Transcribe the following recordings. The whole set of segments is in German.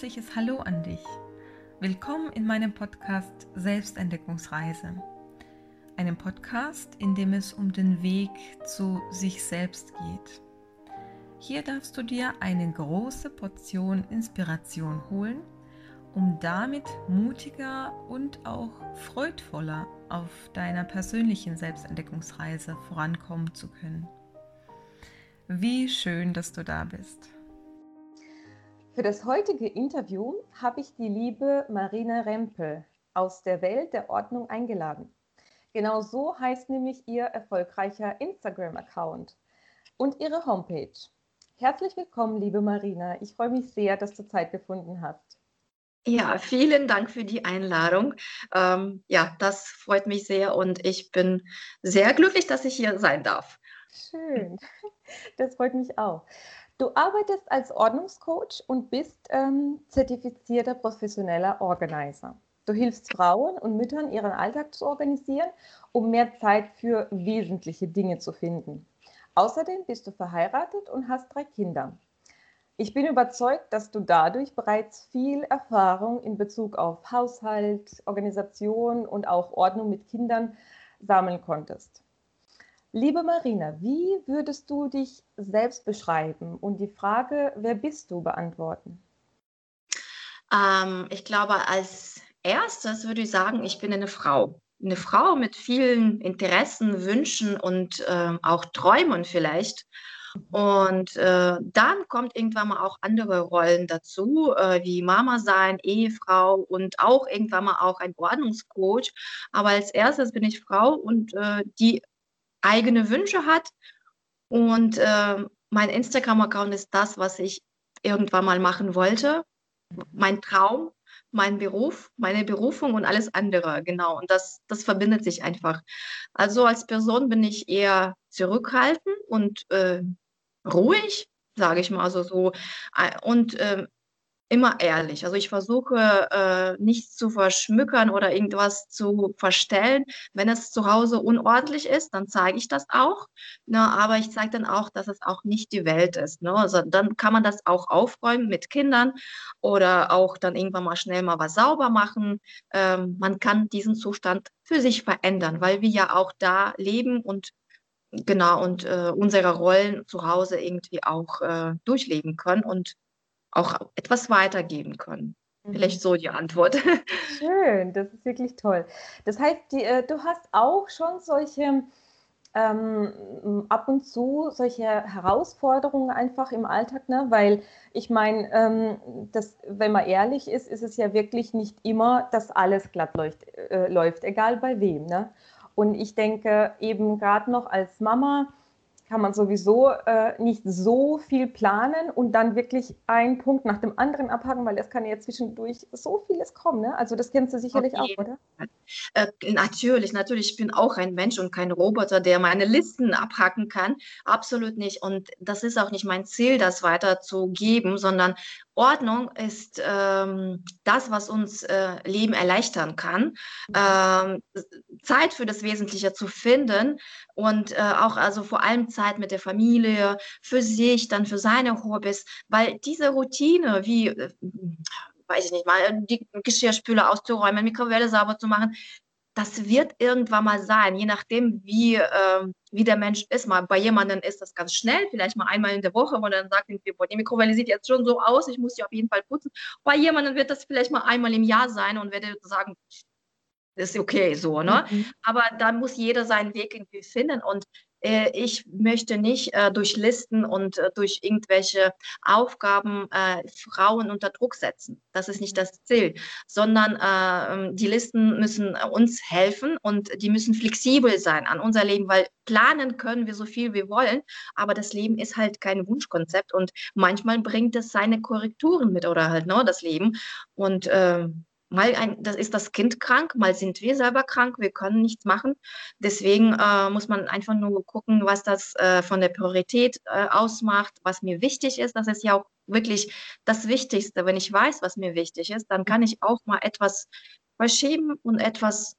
herzliches Hallo an dich. Willkommen in meinem Podcast Selbstentdeckungsreise. Einem Podcast, in dem es um den Weg zu sich selbst geht. Hier darfst du dir eine große Portion Inspiration holen, um damit mutiger und auch freudvoller auf deiner persönlichen Selbstentdeckungsreise vorankommen zu können. Wie schön, dass du da bist. Für das heutige Interview habe ich die liebe Marina Rempel aus der Welt der Ordnung eingeladen. Genau so heißt nämlich ihr erfolgreicher Instagram-Account und ihre Homepage. Herzlich willkommen, liebe Marina. Ich freue mich sehr, dass du Zeit gefunden hast. Ja, vielen Dank für die Einladung. Ähm, ja, das freut mich sehr und ich bin sehr glücklich, dass ich hier sein darf. Schön, das freut mich auch. Du arbeitest als Ordnungscoach und bist ähm, zertifizierter professioneller Organizer. Du hilfst Frauen und Müttern, ihren Alltag zu organisieren, um mehr Zeit für wesentliche Dinge zu finden. Außerdem bist du verheiratet und hast drei Kinder. Ich bin überzeugt, dass du dadurch bereits viel Erfahrung in Bezug auf Haushalt, Organisation und auch Ordnung mit Kindern sammeln konntest. Liebe Marina, wie würdest du dich selbst beschreiben und die Frage, wer bist du, beantworten? Ähm, ich glaube, als erstes würde ich sagen, ich bin eine Frau. Eine Frau mit vielen Interessen, Wünschen und äh, auch Träumen vielleicht. Und äh, dann kommt irgendwann mal auch andere Rollen dazu, äh, wie Mama sein, Ehefrau und auch irgendwann mal auch ein Ordnungscoach. Aber als erstes bin ich Frau und äh, die eigene Wünsche hat. Und äh, mein Instagram-Account ist das, was ich irgendwann mal machen wollte. Mein Traum, mein Beruf, meine Berufung und alles andere. Genau. Und das, das verbindet sich einfach. Also als Person bin ich eher zurückhaltend und äh, ruhig, sage ich mal. Also so. Äh, und äh, immer ehrlich. Also ich versuche äh, nichts zu verschmückern oder irgendwas zu verstellen. Wenn es zu Hause unordentlich ist, dann zeige ich das auch. Ne? Aber ich zeige dann auch, dass es auch nicht die Welt ist. Ne? Also dann kann man das auch aufräumen mit Kindern oder auch dann irgendwann mal schnell mal was sauber machen. Ähm, man kann diesen Zustand für sich verändern, weil wir ja auch da leben und genau und äh, unsere Rollen zu Hause irgendwie auch äh, durchleben können und auch etwas weitergeben können. Mhm. Vielleicht so die Antwort. Schön, das ist wirklich toll. Das heißt, die, äh, du hast auch schon solche ähm, ab und zu solche Herausforderungen einfach im Alltag, ne? weil ich meine, ähm, wenn man ehrlich ist, ist es ja wirklich nicht immer, dass alles glatt läuft, äh, läuft egal bei wem. Ne? Und ich denke eben gerade noch als Mama, kann man sowieso äh, nicht so viel planen und dann wirklich einen Punkt nach dem anderen abhaken, weil es kann ja zwischendurch so vieles kommen. Ne? Also das kennst du sicherlich okay. auch, oder? Äh, natürlich, natürlich. Ich bin auch ein Mensch und kein Roboter, der meine Listen abhaken kann. Absolut nicht. Und das ist auch nicht mein Ziel, das weiterzugeben, sondern Ordnung ist ähm, das, was uns äh, Leben erleichtern kann. Mhm. Ähm, Zeit für das Wesentliche zu finden und äh, auch also vor allem Zeit mit der Familie, für sich, dann für seine Hobbys, weil diese Routine, wie äh, weiß ich nicht mal, die Geschirrspüler auszuräumen, Mikrowelle sauber zu machen, das wird irgendwann mal sein, je nachdem, wie, äh, wie der Mensch ist. Mal bei jemandem ist das ganz schnell, vielleicht mal einmal in der Woche, wo dann sagt, boah, die Mikrowelle sieht jetzt schon so aus, ich muss sie auf jeden Fall putzen. Bei jemandem wird das vielleicht mal einmal im Jahr sein und werde sagen, ist okay so, ne? Mhm. Aber da muss jeder seinen Weg irgendwie finden und äh, ich möchte nicht äh, durch Listen und äh, durch irgendwelche Aufgaben äh, Frauen unter Druck setzen. Das ist nicht das Ziel, sondern ähm, die Listen müssen uns helfen und die müssen flexibel sein an unser Leben, weil planen können wir so viel wir wollen, aber das Leben ist halt kein Wunschkonzept und manchmal bringt es seine Korrekturen mit oder halt ne, das Leben und ähm, mal ein, das ist das Kind krank, mal sind wir selber krank, wir können nichts machen. Deswegen äh, muss man einfach nur gucken, was das äh, von der Priorität äh, ausmacht, was mir wichtig ist. Das ist ja auch wirklich das Wichtigste. Wenn ich weiß, was mir wichtig ist, dann kann ich auch mal etwas verschieben und etwas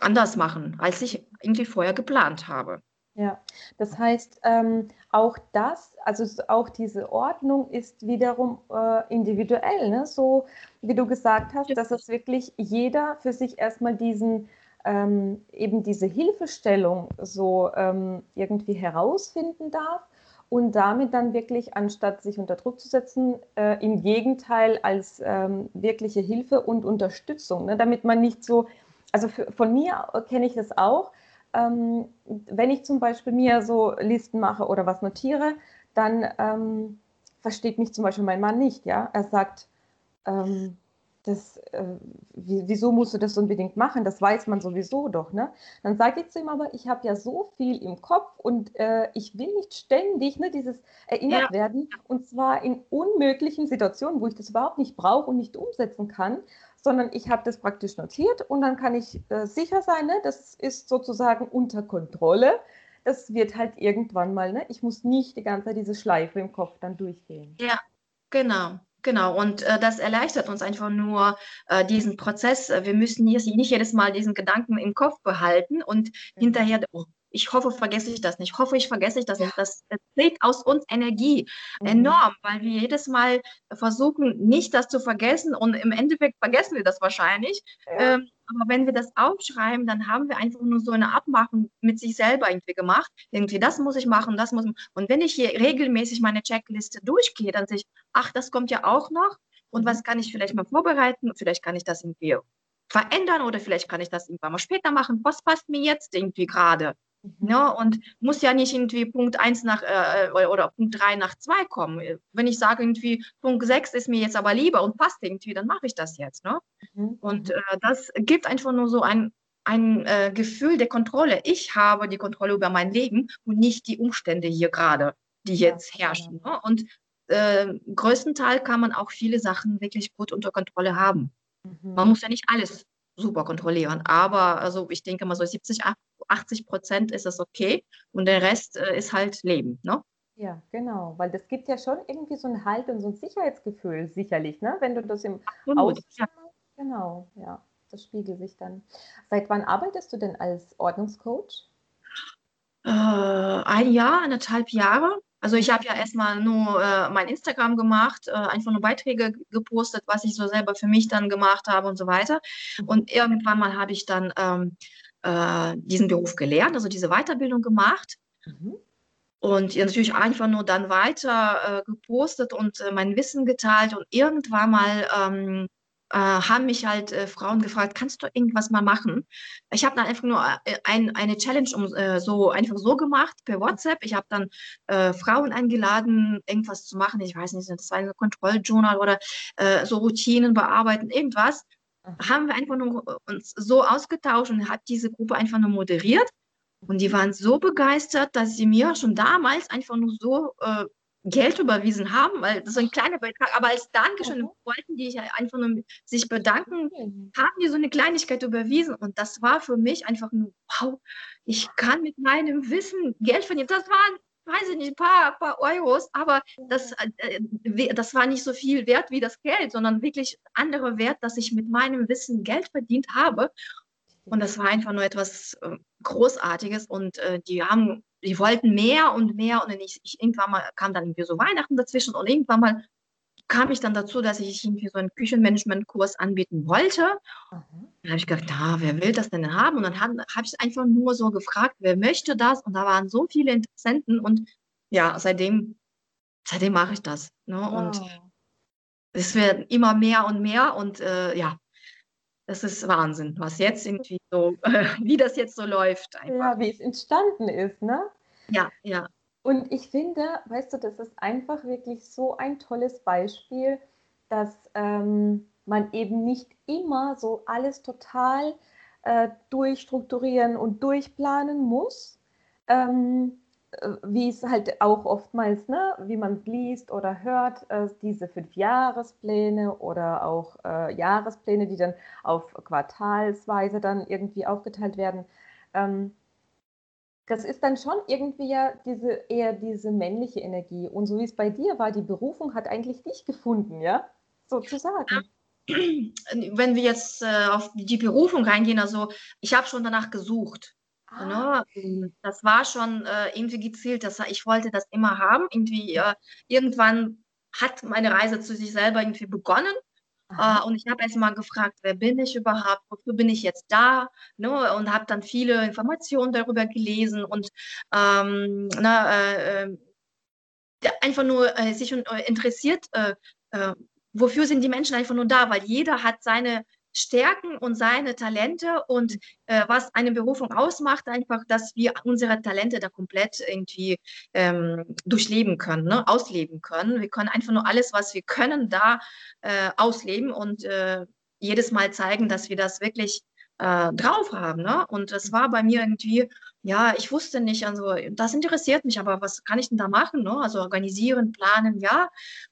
anders machen, als ich irgendwie vorher geplant habe. Ja, das heißt, ähm, auch das, also auch diese Ordnung ist wiederum äh, individuell, ne? so wie du gesagt hast, dass es wirklich jeder für sich erstmal diesen, ähm, eben diese Hilfestellung so ähm, irgendwie herausfinden darf und damit dann wirklich, anstatt sich unter Druck zu setzen, äh, im Gegenteil als ähm, wirkliche Hilfe und Unterstützung, ne? damit man nicht so, also für, von mir kenne ich das auch, ähm, wenn ich zum Beispiel mir so Listen mache oder was notiere, dann ähm, versteht mich zum Beispiel mein Mann nicht. Ja, er sagt, ähm, das, äh, wieso musst du das unbedingt machen? Das weiß man sowieso doch. Ne? Dann sage ich zu ihm aber, ich habe ja so viel im Kopf und äh, ich will nicht ständig ne, dieses erinnert ja. werden und zwar in unmöglichen Situationen, wo ich das überhaupt nicht brauche und nicht umsetzen kann sondern ich habe das praktisch notiert und dann kann ich äh, sicher sein, ne, das ist sozusagen unter Kontrolle. Das wird halt irgendwann mal, ne, ich muss nicht die ganze Zeit diese Schleife im Kopf dann durchgehen. Ja, genau. Genau, und äh, das erleichtert uns einfach nur äh, diesen Prozess. Wir müssen hier nicht jedes Mal diesen Gedanken im Kopf behalten und mhm. hinterher, oh, ich hoffe, vergesse ich das nicht. Ich hoffe, ich vergesse ich das nicht. Das trägt aus uns Energie mhm. enorm, weil wir jedes Mal versuchen, nicht das zu vergessen und im Endeffekt vergessen wir das wahrscheinlich. Ja. Ähm, aber wenn wir das aufschreiben, dann haben wir einfach nur so eine Abmachung mit sich selber irgendwie gemacht. Irgendwie, das muss ich machen, das muss. Und wenn ich hier regelmäßig meine Checkliste durchgehe, dann sehe ich, ach, das kommt ja auch noch. Und mhm. was kann ich vielleicht mal vorbereiten? Vielleicht kann ich das irgendwie verändern oder vielleicht kann ich das irgendwann mal später machen. Was passt mir jetzt irgendwie gerade? Mhm. Ja, und muss ja nicht irgendwie Punkt 1 nach äh, äh oder Punkt 3 nach 2 kommen. Wenn ich sage, irgendwie Punkt 6 ist mir jetzt aber lieber und passt irgendwie, dann mache ich das jetzt. Ne? Mhm. Und äh, das gibt einfach nur so ein, ein äh, Gefühl der Kontrolle. Ich habe die Kontrolle über mein Leben und nicht die Umstände hier gerade, die jetzt ja, herrschen. Ja. Ne? Und äh, größtenteils kann man auch viele Sachen wirklich gut unter Kontrolle haben. Mhm. Man muss ja nicht alles super kontrollieren. Aber also ich denke mal so 70, 80 Prozent ist es okay und der Rest äh, ist halt Leben. Ne? Ja, genau, weil das gibt ja schon irgendwie so ein Halt und so ein Sicherheitsgefühl, sicherlich, ne? wenn du das im Aus ja. Genau, ja, das spiegelt sich dann. Seit wann arbeitest du denn als Ordnungscoach? Äh, ein Jahr, anderthalb Jahre. Also ich habe ja erstmal nur äh, mein Instagram gemacht, äh, einfach nur Beiträge gepostet, was ich so selber für mich dann gemacht habe und so weiter. Mhm. Und irgendwann mal habe ich dann ähm, äh, diesen Beruf gelernt, also diese Weiterbildung gemacht. Mhm. Und natürlich einfach nur dann weiter äh, gepostet und äh, mein Wissen geteilt. Und irgendwann mal ähm, äh, haben mich halt äh, Frauen gefragt, kannst du irgendwas mal machen? Ich habe dann einfach nur äh, ein, eine Challenge um, äh, so einfach so gemacht per WhatsApp. Ich habe dann Frauen eingeladen, irgendwas zu machen. Ich weiß nicht, das war ein Kontrolljournal oder so Routinen bearbeiten, irgendwas. Haben wir einfach nur uns so ausgetauscht und hat diese Gruppe einfach nur moderiert. Und die waren so begeistert, dass sie mir schon damals einfach nur so Geld überwiesen haben, weil das ist ein kleiner Beitrag, aber als Dankeschön wollten die einfach nur sich bedanken, haben die so eine Kleinigkeit überwiesen. Und das war für mich einfach nur, wow, ich kann mit meinem Wissen Geld verdienen. Das waren, weiß ich nicht, ein paar, paar Euros, aber das, äh, das war nicht so viel wert wie das Geld, sondern wirklich andere Wert, dass ich mit meinem Wissen Geld verdient habe. Und das war einfach nur etwas äh, Großartiges und äh, die haben die wollten mehr und mehr und ich, ich, irgendwann mal kam dann irgendwie so Weihnachten dazwischen und irgendwann mal kam ich dann dazu, dass ich irgendwie so einen Küchenmanagement-Kurs anbieten wollte. Mhm. Dann habe ich gedacht, na, wer will das denn haben? Und dann habe hab ich einfach nur so gefragt, wer möchte das? Und da waren so viele Interessenten und ja, seitdem, seitdem mache ich das. Ne? Oh. Und es wird immer mehr und mehr und äh, ja, das ist Wahnsinn, was jetzt irgendwie so, wie das jetzt so läuft. Einfach. Ja, wie es entstanden ist, ne? Ja, ja. Und ich finde, weißt du, das ist einfach wirklich so ein tolles Beispiel, dass ähm, man eben nicht immer so alles total äh, durchstrukturieren und durchplanen muss, ähm, äh, wie es halt auch oftmals, ne, wie man es liest oder hört, äh, diese fünf Jahrespläne oder auch äh, Jahrespläne, die dann auf quartalsweise dann irgendwie aufgeteilt werden. Ähm, das ist dann schon irgendwie ja diese eher diese männliche Energie. Und so wie es bei dir war, die Berufung hat eigentlich dich gefunden, ja, sozusagen. Wenn wir jetzt äh, auf die Berufung reingehen, also ich habe schon danach gesucht. Ah. Ne? Das war schon äh, irgendwie gezielt, dass ich wollte das immer haben. Irgendwie äh, irgendwann hat meine Reise zu sich selber irgendwie begonnen. Äh, und ich habe erst mal gefragt, wer bin ich überhaupt, wofür bin ich jetzt da? Ne? Und habe dann viele Informationen darüber gelesen und ähm, na, äh, äh einfach nur äh, sich äh, interessiert, äh, wofür sind die Menschen einfach nur da, weil jeder hat seine Stärken und seine Talente und äh, was eine Berufung ausmacht, einfach, dass wir unsere Talente da komplett irgendwie ähm, durchleben können, ne? ausleben können. Wir können einfach nur alles, was wir können, da äh, ausleben und äh, jedes Mal zeigen, dass wir das wirklich äh, drauf haben. Ne? Und das war bei mir irgendwie, ja, ich wusste nicht, also das interessiert mich, aber was kann ich denn da machen? Ne? Also organisieren, planen, ja.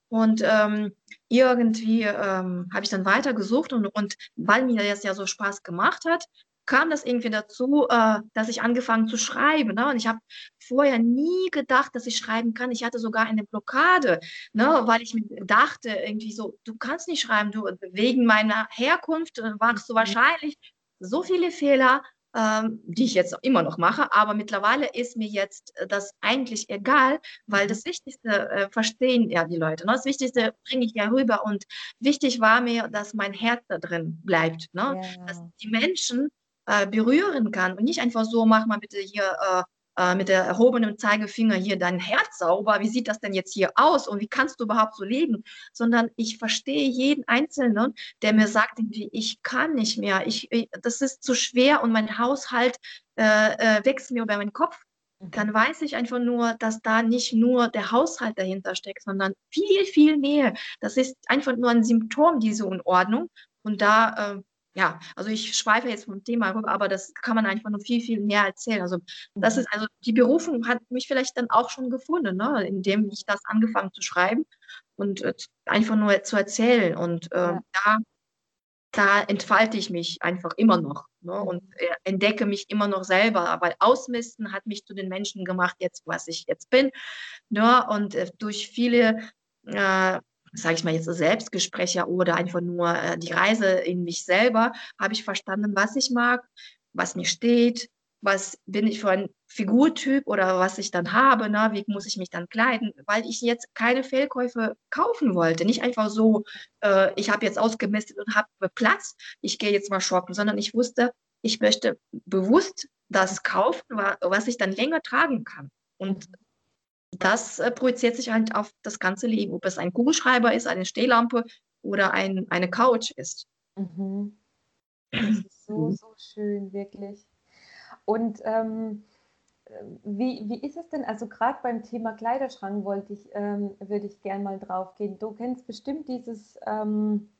Und ähm, irgendwie ähm, habe ich dann weitergesucht und, und weil mir das ja so Spaß gemacht hat, kam das irgendwie dazu, äh, dass ich angefangen zu schreiben. Ne? Und ich habe vorher nie gedacht, dass ich schreiben kann. Ich hatte sogar eine Blockade, ne? weil ich mir dachte, irgendwie so, du kannst nicht schreiben, du, wegen meiner Herkunft äh, machst du mhm. wahrscheinlich so viele Fehler, ähm, die ich jetzt immer noch mache, aber mittlerweile ist mir jetzt äh, das eigentlich egal, weil das Wichtigste äh, verstehen ja die Leute. Ne? Das Wichtigste bringe ich ja rüber und wichtig war mir, dass mein Herz da drin bleibt, ne? Ja. dass die Menschen äh, berühren kann und nicht einfach so, mach mal bitte hier äh, äh, mit der erhobenen Zeigefinger hier dein Herz sauber, wie sieht das denn jetzt hier aus und wie kannst du überhaupt so leben, sondern ich verstehe jeden Einzelnen, der mir sagt, ich kann nicht mehr, ich, ich das ist zu schwer und mein Haushalt äh, äh, wächst mir über meinen Kopf, mhm. dann weiß ich einfach nur, dass da nicht nur der Haushalt dahinter steckt, sondern viel, viel mehr. Das ist einfach nur ein Symptom diese Unordnung. Und da äh, ja, also ich schweife jetzt vom Thema rüber, aber das kann man einfach nur viel, viel mehr erzählen. Also das ist, mhm. also die Berufung hat mich vielleicht dann auch schon gefunden, ne, indem ich das angefangen zu schreiben und äh, einfach nur zu erzählen. Und äh, ja. da, da entfalte ich mich einfach immer noch ne, mhm. und äh, entdecke mich immer noch selber. Weil Ausmisten hat mich zu den Menschen gemacht, jetzt was ich jetzt bin. Ne, und äh, durch viele äh, sage ich mal jetzt Selbstgespräche oder einfach nur äh, die Reise in mich selber, habe ich verstanden, was ich mag, was mir steht, was bin ich für ein Figurtyp oder was ich dann habe, ne? wie muss ich mich dann kleiden, weil ich jetzt keine Fehlkäufe kaufen wollte. Nicht einfach so, äh, ich habe jetzt ausgemistet und habe Platz, ich gehe jetzt mal shoppen, sondern ich wusste, ich möchte bewusst das kaufen, was ich dann länger tragen kann. Und das äh, projiziert sich halt auf das ganze Leben, ob es ein Kugelschreiber ist, eine Stehlampe oder ein, eine Couch ist. Mhm. Das ist so, so schön, wirklich. Und ähm, wie, wie ist es denn, also gerade beim Thema Kleiderschrank wollte ich, ähm, würde ich gerne mal drauf gehen. Du kennst bestimmt dieses, ähm,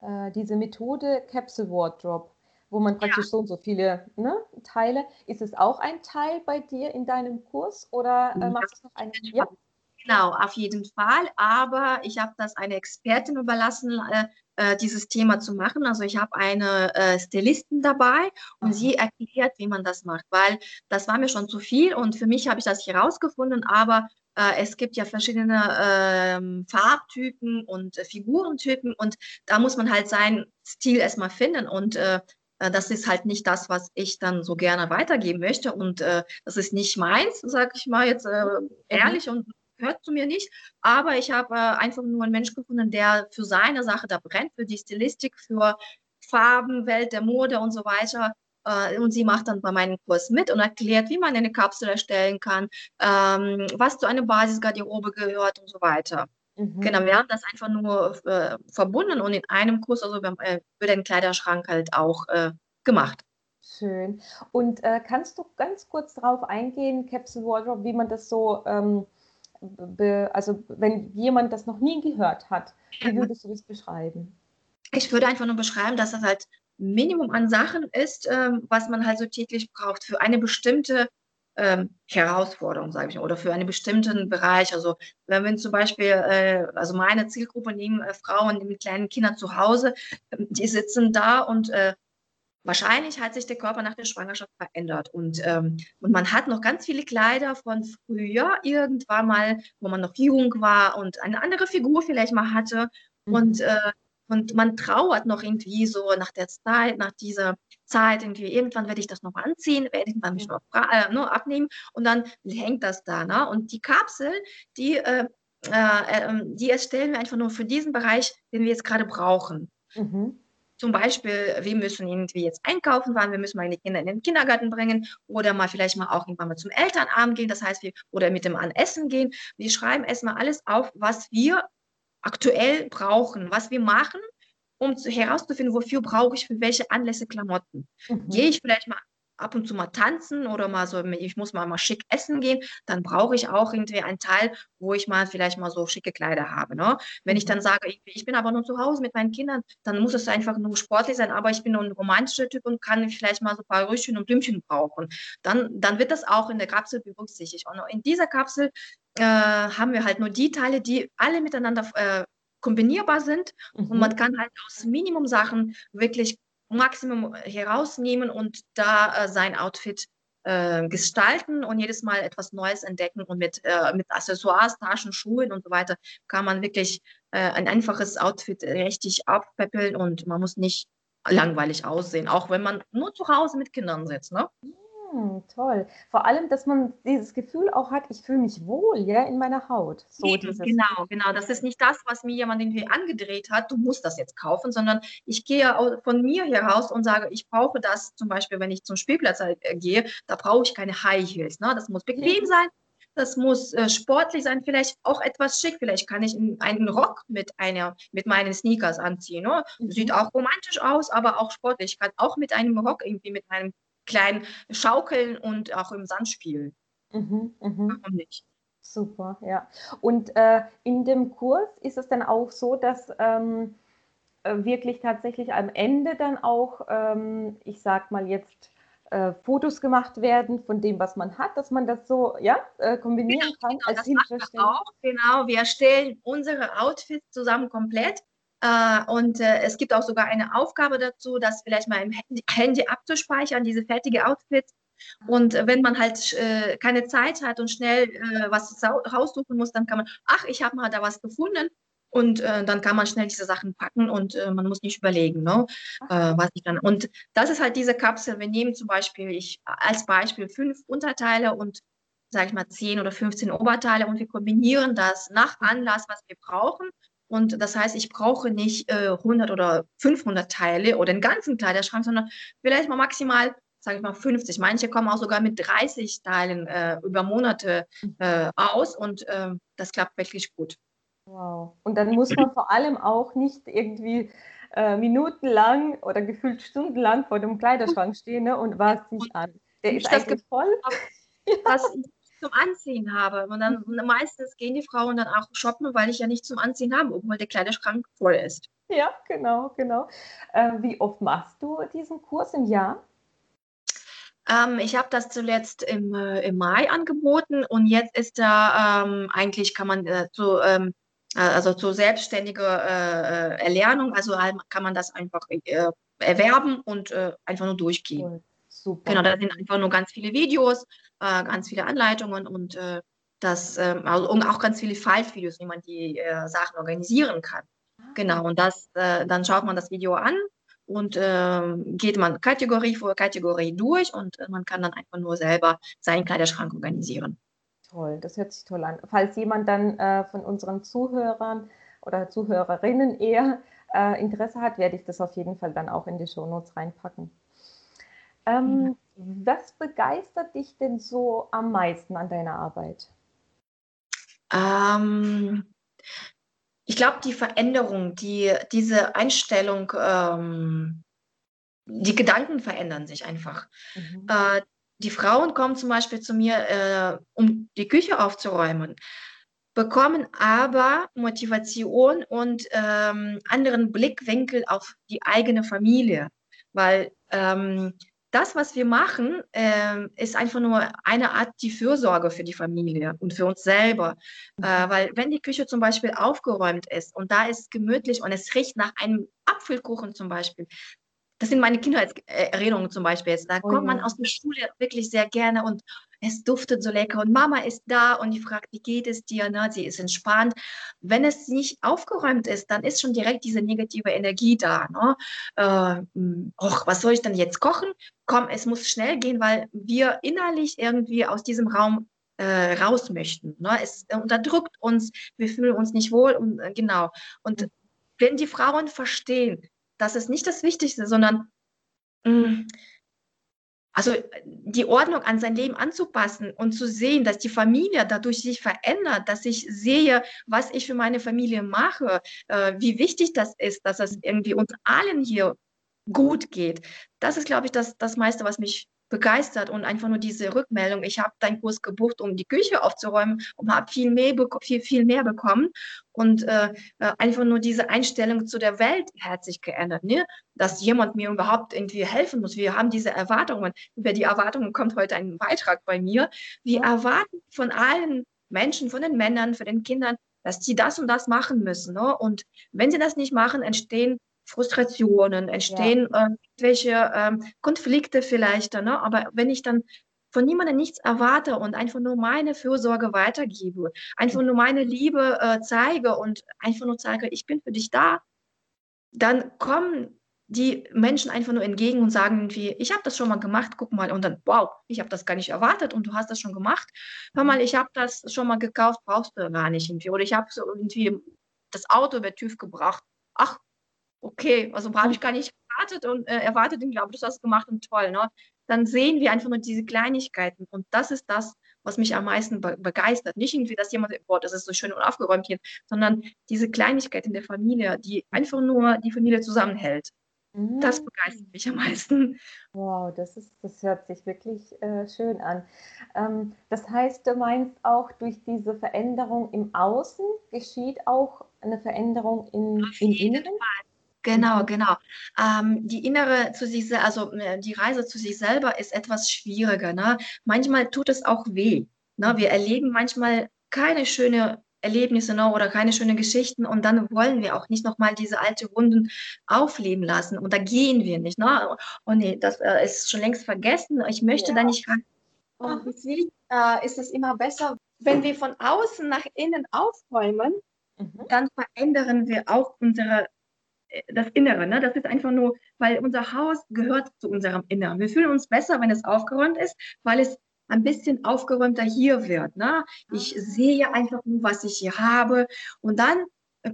äh, diese Methode Capsule Wardrobe wo man praktisch ja. so und so viele ne, Teile. Ist es auch ein Teil bei dir in deinem Kurs oder äh, machst du noch einen? Ja. Genau, auf jeden Fall. Aber ich habe das einer Expertin überlassen, äh, äh, dieses Thema zu machen. Also ich habe eine äh, Stylistin dabei und sie erklärt, wie man das macht, weil das war mir schon zu viel und für mich habe ich das herausgefunden, aber äh, es gibt ja verschiedene ähm, Farbtypen und äh, Figurentypen und da muss man halt seinen Stil erstmal finden und äh, das ist halt nicht das, was ich dann so gerne weitergeben möchte. Und äh, das ist nicht meins, sage ich mal jetzt äh, mhm. ehrlich und gehört zu mir nicht. Aber ich habe äh, einfach nur einen Mensch gefunden, der für seine Sache da brennt, für die Stilistik, für Farben, Welt der Mode und so weiter. Äh, und sie macht dann bei meinem Kurs mit und erklärt, wie man eine Kapsel erstellen kann, ähm, was zu einer Basisgarderobe gehört und so weiter. Mhm. Genau, wir haben das einfach nur äh, verbunden und in einem Kurs, also wir haben, äh, für den Kleiderschrank halt auch äh, gemacht. Schön. Und äh, kannst du ganz kurz darauf eingehen, Capsule Wardrobe, wie man das so, ähm, be, also wenn jemand das noch nie gehört hat, wie mhm. würdest du das beschreiben? Ich würde einfach nur beschreiben, dass das halt Minimum an Sachen ist, ähm, was man halt so täglich braucht für eine bestimmte ähm, Herausforderung, sage ich mal, oder für einen bestimmten Bereich. Also wenn wir zum Beispiel, äh, also meine Zielgruppe nehmen äh, Frauen mit kleinen Kindern zu Hause, ähm, die sitzen da und äh, wahrscheinlich hat sich der Körper nach der Schwangerschaft verändert und, ähm, und man hat noch ganz viele Kleider von früher irgendwann mal, wo man noch jung war und eine andere Figur vielleicht mal hatte. Mhm. Und äh, und man trauert noch irgendwie so nach der Zeit, nach dieser Zeit, irgendwie irgendwann werde ich das noch anziehen, werde ich mich noch äh, nur abnehmen und dann hängt das da. Ne? Und die Kapsel, die, äh, äh, ähm, die erstellen wir einfach nur für diesen Bereich, den wir jetzt gerade brauchen. Mhm. Zum Beispiel, wir müssen irgendwie jetzt einkaufen fahren, wir müssen mal die Kinder in den Kindergarten bringen oder mal vielleicht mal auch irgendwann mal zum Elternabend gehen, das heißt, wir oder mit dem an Essen gehen. Wir schreiben erstmal alles auf, was wir aktuell brauchen, was wir machen, um zu, herauszufinden, wofür brauche ich für welche Anlässe Klamotten. Mhm. Gehe ich vielleicht mal ab und zu mal tanzen oder mal so, ich muss mal, mal schick essen gehen, dann brauche ich auch irgendwie einen Teil, wo ich mal vielleicht mal so schicke Kleider habe. Ne? Wenn ich dann mhm. sage, ich, ich bin aber nur zu Hause mit meinen Kindern, dann muss es einfach nur sportlich sein, aber ich bin nur ein romantischer Typ und kann vielleicht mal so ein paar Röschen und Blümchen brauchen. Dann, dann wird das auch in der Kapsel berücksichtigt. Und in dieser Kapsel äh, haben wir halt nur die Teile, die alle miteinander äh, kombinierbar sind mhm. und man kann halt aus Minimum-Sachen wirklich Maximum herausnehmen und da äh, sein Outfit äh, gestalten und jedes Mal etwas Neues entdecken und mit, äh, mit Accessoires, Taschen, Schuhen und so weiter kann man wirklich äh, ein einfaches Outfit richtig abpeppeln und man muss nicht langweilig aussehen, auch wenn man nur zu Hause mit Kindern sitzt. Ne? Hm, toll. Vor allem, dass man dieses Gefühl auch hat, ich fühle mich wohl, ja, in meiner Haut. So Eben, genau, genau. Das ist nicht das, was mir jemand irgendwie angedreht hat, du musst das jetzt kaufen, sondern ich gehe von mir heraus und sage, ich brauche das zum Beispiel, wenn ich zum Spielplatz äh, gehe, da brauche ich keine High Heels. Ne? Das muss bequem ja. sein, das muss äh, sportlich sein, vielleicht auch etwas schick. Vielleicht kann ich einen Rock mit einer, mit meinen Sneakers anziehen. Ne? Mhm. Sieht auch romantisch aus, aber auch sportlich. Ich kann auch mit einem Rock irgendwie mit einem kleinen Schaukeln und auch im Sand spielen. Mhm, mh. Warum nicht? Super, ja. Und äh, in dem Kurs ist es dann auch so, dass ähm, äh, wirklich tatsächlich am Ende dann auch, ähm, ich sag mal jetzt, äh, Fotos gemacht werden von dem, was man hat, dass man das so ja, äh, kombinieren genau, kann genau, als Hilfestellung. Auch, genau, wir stellen unsere Outfits zusammen komplett und äh, es gibt auch sogar eine Aufgabe dazu, das vielleicht mal im Handy, abzuspeichern, diese fertige Outfits. Und äh, wenn man halt äh, keine Zeit hat und schnell äh, was raussuchen muss, dann kann man, ach, ich habe mal da was gefunden. Und äh, dann kann man schnell diese Sachen packen und man muss nicht überlegen, ne, was ich dann. Und das ist halt diese Kapsel. Wir nehmen zum Beispiel, ich als Beispiel fünf Unterteile und sage ich mal 10 oder 15 Oberteile und wir kombinieren das nach Anlass, was wir brauchen und das heißt, ich brauche nicht äh, 100 oder 500 Teile oder den ganzen Kleiderschrank, sondern vielleicht mal maximal, sage ich mal, 50. Manche kommen auch sogar mit 30 Teilen äh, über Monate mhm. äh, aus und äh, das klappt wirklich gut. Wow. Und dann muss man vor allem auch nicht irgendwie äh, minutenlang oder gefühlt stundenlang vor dem Kleiderschrank stehen ne, und was sich an. Der ist eigentlich voll. Was zum Anziehen habe. Und dann mhm. meistens gehen die Frauen dann auch shoppen, weil ich ja nicht zum Anziehen habe, obwohl der Kleiderschrank voll ist. Ja, genau, genau. Äh, wie oft machst du diesen Kurs im Jahr? Ähm, ich habe das zuletzt im, äh, im Mai angeboten und jetzt ist da ähm, eigentlich kann man äh, zu, ähm, äh, also zur selbstständigen äh, äh, Erlernung, also halt kann man das einfach erwerben und einfach nur durchgehen. Cool. Super. Genau, da sind einfach nur ganz viele Videos, äh, ganz viele Anleitungen und äh, das, äh, also, auch ganz viele Five-Videos, wie man die äh, Sachen organisieren kann. Genau, und das, äh, dann schaut man das Video an und ähm, geht man Kategorie vor Kategorie durch und äh, man kann dann einfach nur selber seinen Kleiderschrank organisieren. Toll, das hört sich toll an. Falls jemand dann von unseren Zuhörern oder Zuhörerinnen eher Interesse hat, werde ich das auf jeden Fall dann auch in die Shownotes reinpacken. Ähm, was begeistert dich denn so am meisten an deiner Arbeit? Ähm, ich glaube, die Veränderung, die, diese Einstellung, ähm, die Gedanken verändern sich einfach. Mhm. Äh, die Frauen kommen zum Beispiel zu mir, äh, um die Küche aufzuräumen, bekommen aber Motivation und ähm, anderen Blickwinkel auf die eigene Familie, weil ähm, das, was wir machen, äh, ist einfach nur eine Art die Fürsorge für die Familie und für uns selber. Äh, mhm. weil wenn die Küche zum Beispiel aufgeräumt ist und da ist gemütlich und es riecht nach einem Apfelkuchen zum Beispiel, das sind meine Kindheitserinnerungen zum Beispiel. Jetzt. Da Oh kommt man aus der Schule wirklich sehr gerne und es duftet so lecker und Mama ist da und die fragt, wie geht es dir? Ne? Sie ist entspannt. Wenn es nicht aufgeräumt ist, dann ist schon direkt diese negative Energie da. Ne? Äh, mh, och, was soll ich denn jetzt kochen? Komm, es muss schnell gehen, weil wir innerlich irgendwie aus diesem Raum äh, raus möchten. Ne? Es unterdrückt uns, wir fühlen uns nicht wohl und äh, genau. Und wenn die Frauen verstehen, das ist nicht das Wichtigste, sondern mh, also die Ordnung an sein Leben anzupassen und zu sehen, dass die Familie dadurch sich verändert, dass ich sehe, was ich für meine Familie mache, äh, wie wichtig das ist, dass es irgendwie uns allen hier gut geht. Das ist, glaube ich, das, das meiste, was mich begeistert und einfach nur diese Rückmeldung. Ich habe deinen Kurs gebucht, um die Küche aufzuräumen und habe viel mehr, viel, viel mehr bekommen. Und äh, äh, einfach nur diese Einstellung zu der Welt hat sich geändert, ne? dass jemand mir überhaupt irgendwie helfen muss. Wir haben diese Erwartungen. Über die Erwartungen kommt heute ein Beitrag bei mir. Wir erwarten von allen Menschen, von den Männern, von den Kindern, dass die das und das machen müssen. Ne? Und wenn sie das nicht machen, entstehen Frustrationen, entstehen äh, irgendwelche ähm, Konflikte vielleicht. Ne? Aber wenn ich dann von niemandem nichts erwarte und einfach nur meine Fürsorge weitergebe, einfach nur meine Liebe äh, zeige und einfach nur zeige, ich bin für dich da, dann kommen die Menschen einfach nur entgegen und sagen irgendwie, ich habe das schon mal gemacht, guck mal. Und dann, wow, ich habe das gar nicht erwartet und du hast das schon gemacht. Hör mal, ich habe das schon mal gekauft, brauchst du gar nicht irgendwie. Oder ich habe so irgendwie das Auto über TÜV gebracht. Ach, okay, also habe ich gar nicht erwartet und äh, erwartet und glaube, du hast das gemacht und toll. Ne? Dann sehen wir einfach nur diese Kleinigkeiten und das ist das, was mich am meisten be begeistert. Nicht irgendwie, dass jemand, boah, das ist so schön und aufgeräumt hier, sondern diese Kleinigkeit in der Familie, die einfach nur die Familie zusammenhält. Das Mhm. begeistert mich am meisten. Wow, das ist, das hört sich wirklich äh, schön an. Ähm, das heißt, du meinst auch, durch diese Veränderung im Außen geschieht auch eine Veränderung in, im Inneren? Genau, Mhm. genau. Ähm, die innere zu sich, also äh, die Reise zu sich selber ist etwas schwieriger. Ne? Manchmal tut es auch weh. Ne? Wir erleben manchmal keine schöne Erlebnisse ne? oder keine schönen Geschichten und dann wollen wir auch nicht nochmal diese alte Wunden aufleben lassen und da gehen wir nicht. Ne? Oh nee, das äh, ist schon längst vergessen. Ich möchte da nicht rein. Und deswegen äh, ist es immer besser, wenn wir von außen nach innen aufräumen, Mhm. dann verändern wir auch unsere, das Innere. Ne? Das ist einfach nur, weil unser Haus gehört zu unserem Inneren. Wir fühlen uns besser, wenn es aufgeräumt ist, weil es ein bisschen aufgeräumter hier wird. Ne? Ich sehe einfach nur, was ich hier habe. Und dann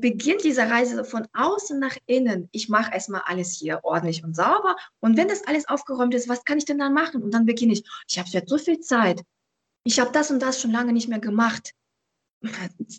beginnt diese Reise von außen nach innen. Ich mache erstmal alles hier ordentlich und sauber. Und wenn das alles aufgeräumt ist, was kann ich denn dann machen? Und dann beginne ich, ich habe jetzt so viel Zeit. Ich habe das und das schon lange nicht mehr gemacht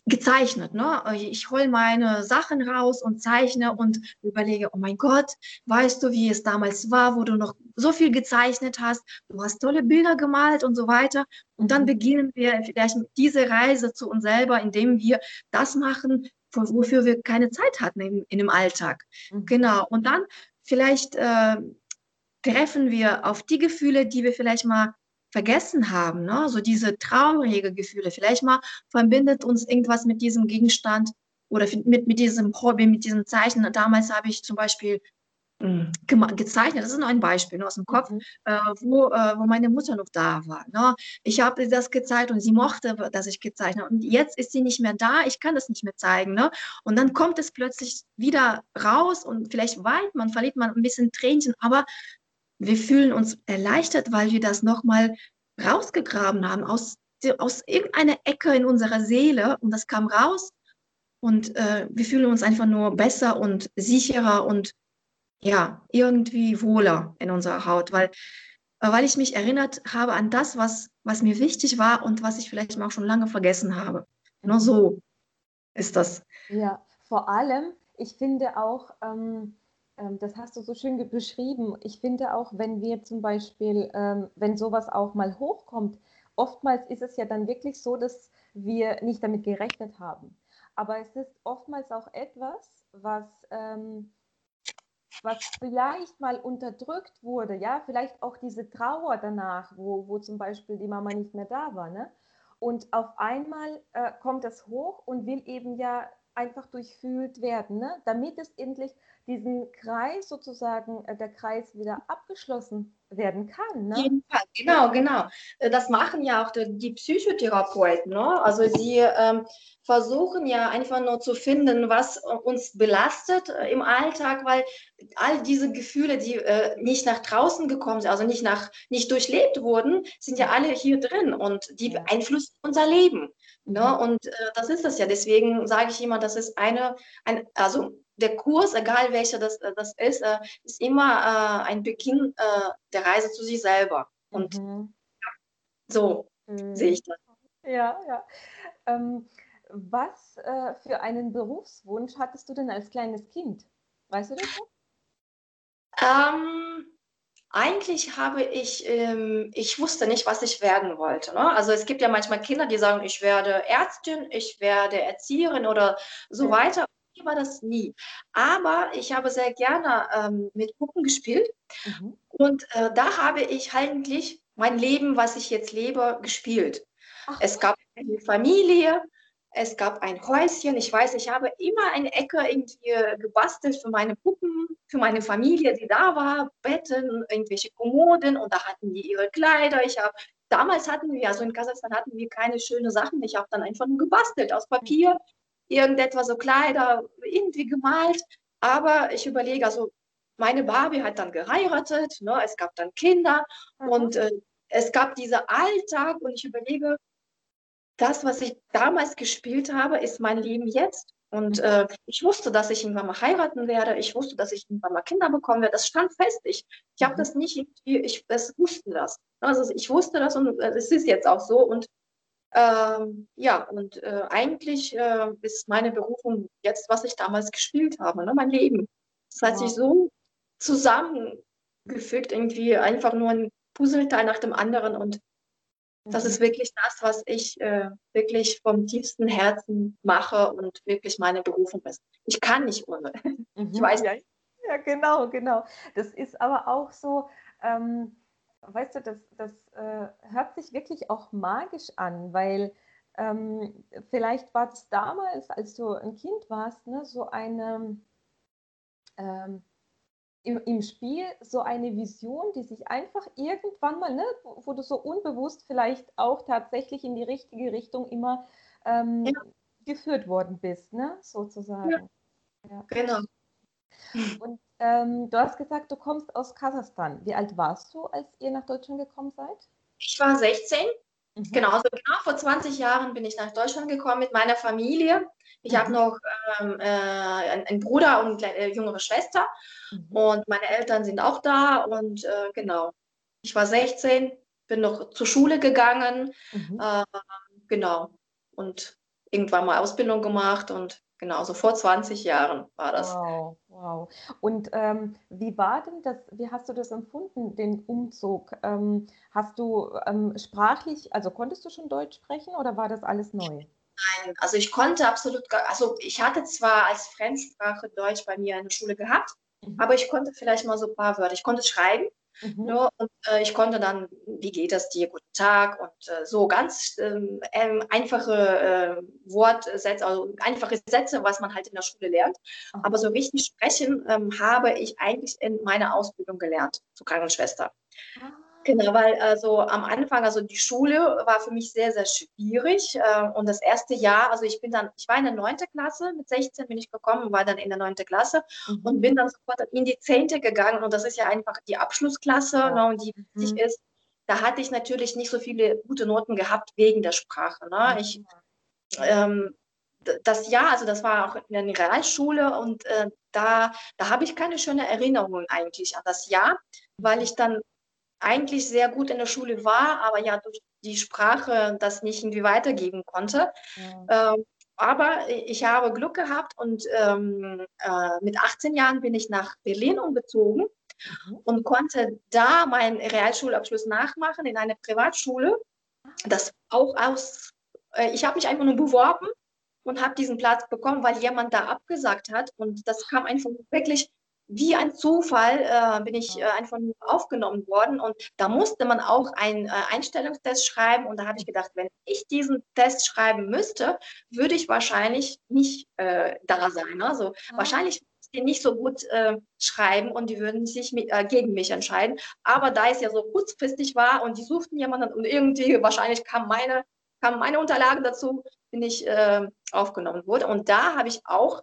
gezeichnet. Ne? Ich hole meine Sachen raus und zeichne und überlege, oh mein Gott, weißt du, wie es damals war, wo du noch so viel gezeichnet hast, du hast tolle Bilder gemalt und so weiter. Und dann Mhm. beginnen wir vielleicht mit dieser Reise zu uns selber, indem wir das machen, wo- wofür wir keine Zeit hatten in, in dem Alltag. Mhm. Genau. Und dann vielleicht äh, treffen wir auf die Gefühle, die wir vielleicht mal vergessen haben, ne? So diese traurige Gefühle. Vielleicht mal verbindet uns irgendwas mit diesem Gegenstand oder mit, mit diesem Hobby, mit diesem Zeichnen. Damals habe ich zum Beispiel gema- gezeichnet, das ist nur ein Beispiel ne, aus dem Kopf, Mhm. äh, wo, äh, wo meine Mutter noch da war. Ne? Ich habe ihr das gezeigt und sie mochte, dass ich gezeichnet habe. Und jetzt ist sie nicht mehr da, ich kann das nicht mehr zeigen. Ne? Und dann kommt es plötzlich wieder raus und vielleicht weint man, verliert man ein bisschen Tränchen, aber wir fühlen uns erleichtert, weil wir das nochmal rausgegraben haben aus, aus irgendeiner Ecke in unserer Seele und das kam raus und äh, wir fühlen uns einfach nur besser und sicherer und ja, irgendwie wohler in unserer Haut, weil, äh, weil ich mich erinnert habe an das, was, was mir wichtig war und was ich vielleicht auch schon lange vergessen habe. Nur so ist das. Ja, vor allem, ich finde auch, ähm, das hast du so schön beschrieben, ich finde auch, wenn wir zum Beispiel, ähm, wenn sowas auch mal hochkommt, oftmals ist es ja dann wirklich so, dass wir nicht damit gerechnet haben. Aber es ist oftmals auch etwas, was, ähm, was vielleicht mal unterdrückt wurde, ja, vielleicht auch diese Trauer danach, wo, wo zum Beispiel die Mama nicht mehr da war, ne? Und auf einmal äh, kommt das hoch und will eben ja einfach durchfühlt werden, ne? damit es endlich diesen Kreis sozusagen, äh, der Kreis wieder abgeschlossen werden kann. Ne? Genau, genau. Äh, das machen ja auch die, Psychotherapeuten. Ne? Also sie ähm, versuchen ja einfach nur zu finden, was uns belastet äh, im Alltag, weil all diese Gefühle, die äh, nicht nach draußen gekommen sind, also nicht, nach, nicht durchlebt wurden, sind ja alle hier drin und die beeinflussen unser Leben. Ne? Mhm. Und äh, das ist es ja. Deswegen sage ich immer, das ist eine, ein, also der Kurs, egal welcher das, äh, das ist, äh, ist immer äh, ein Beginn der Reise zu sich selber. Und mhm. so mhm. sehe ich das. Ja, ja. Ähm, was äh, für einen Berufswunsch hattest du denn als kleines Kind? Weißt du das? Ähm, eigentlich habe ich, ähm, ich wusste nicht, was ich werden wollte. Ne? Also es gibt ja manchmal Kinder, die sagen, ich werde Ärztin, ich werde Erzieherin oder so ja. weiter. War das nie. Aber ich habe sehr gerne ähm, mit Puppen gespielt. Mhm. Und äh, da habe ich eigentlich mein Leben, was ich jetzt lebe, gespielt. Ach. Es gab eine Familie, es gab ein Häuschen. Ich weiß, ich habe immer eine Ecke irgendwie gebastelt für meine Puppen, für meine Familie, die da war, Betten, irgendwelche Kommoden und da hatten die ihre Kleider. Ich habe damals hatten wir, also in Kasachstan hatten wir keine schönen Sachen. Ich habe dann einfach nur gebastelt aus Papier, irgendetwas, so Kleider, irgendwie gemalt. Aber ich überlege, also meine Barbie hat dann geheiratet, ne? es gab dann Kinder mhm. und äh, es gab diesen Alltag und ich überlege, das, was ich damals gespielt habe, ist mein Leben jetzt. Und mhm. äh, ich wusste, dass ich irgendwann mal heiraten werde. Ich wusste, dass ich irgendwann mal Kinder bekommen werde. Das stand fest. Ich, ich habe mhm. das nicht irgendwie, ich das wusste das. Also ich wusste das und äh, es ist jetzt auch so. Und ähm, ja, und äh, eigentlich äh, ist meine Berufung jetzt, was ich damals gespielt habe, ne? mein Leben. Das hat wow. sich so zusammengefügt, irgendwie einfach nur ein Puzzleteil nach dem anderen. Und das ist mhm. wirklich das, was ich äh, wirklich vom tiefsten Herzen mache und wirklich meine Berufung ist. Ich kann nicht ohne. Mhm. Ich weiß ja, ja, genau, genau. Das ist aber auch so, ähm, weißt du, das, das äh, hört sich wirklich auch magisch an, weil ähm, vielleicht war es damals, als du ein Kind warst, ne, so eine ähm, im, im Spiel so eine Vision, die sich einfach irgendwann mal, ne, wo, wo du so unbewusst vielleicht auch tatsächlich in die richtige Richtung immer ähm, ja. geführt worden bist, ne, sozusagen. Ja. Ja. Genau. Und ähm, du hast gesagt, du kommst aus Kasachstan. Wie alt warst du, als ihr nach Deutschland gekommen seid? Ich war 16. Mhm. Genau, also genau vor 20 Jahren bin ich nach Deutschland gekommen mit meiner Familie. Ich mhm. habe noch ähm, äh, einen Bruder und eine äh, jüngere Schwester mhm. und meine Eltern sind auch da und äh, genau. Ich war 16, bin noch zur Schule gegangen, äh, genau und irgendwann mal Ausbildung gemacht und genau, so vor 20 Jahren war das. Wow, wow. Und ähm, wie war denn das, wie hast du das empfunden, den Umzug? Ähm, hast du ähm, sprachlich, also konntest du schon Deutsch sprechen oder war das alles neu? Nein, also ich konnte absolut, also ich hatte zwar als Fremdsprache Deutsch bei mir in der Schule gehabt, mhm. aber ich konnte vielleicht mal so ein paar Wörter. Ich konnte schreiben mhm. ne, und äh, ich konnte dann, wie geht das dir, guten Tag und äh, so ganz ähm, ähm einfache äh, Wortsätze, also einfache Sätze, was man halt in der Schule lernt. Mhm. Aber so richtig sprechen ähm, habe ich eigentlich in meiner Ausbildung gelernt zur Krankenschwester. Ah. Genau, weil also am Anfang, also die Schule war für mich sehr, sehr schwierig. Äh, und das erste Jahr, also ich bin dann, ich war in der neunten Klasse, mit 16 bin ich gekommen, war dann in der neunten Klasse mhm. und bin dann sofort in die zehnte gegangen. Und das ist ja einfach die Abschlussklasse, ja. ne, die wichtig mhm. ist. Da hatte ich natürlich nicht so viele gute Noten gehabt wegen der Sprache. Ne? Ich, ähm, das Jahr, also das war auch in der Realschule und äh, da, da habe ich keine schöne Erinnerungen eigentlich an das Jahr, weil ich dann eigentlich sehr gut in der Schule war, aber ja durch die Sprache das nicht irgendwie weitergeben konnte. Ja. Ähm, aber ich habe Glück gehabt und ähm, äh, mit 18 Jahren bin ich nach Berlin umgezogen mhm. und konnte da meinen Realschulabschluss nachmachen in einer Privatschule. Ah. Das auch aus, äh, ich habe mich einfach nur beworben und habe diesen Platz bekommen, weil jemand da abgesagt hat und das kam einfach wirklich wie ein Zufall äh, bin ich äh, einfach nur aufgenommen worden und da musste man auch einen äh, Einstellungstest schreiben und da habe ich gedacht, wenn ich diesen Test schreiben müsste, würde ich wahrscheinlich nicht äh, da sein. Also mhm. wahrscheinlich den nicht so gut äh, schreiben und die würden sich mit, äh, gegen mich entscheiden. Aber da es ja so kurzfristig war und die suchten jemanden und irgendwie wahrscheinlich kam meine, kam meine Unterlage dazu, bin ich aufgenommen wurde. Und da habe ich auch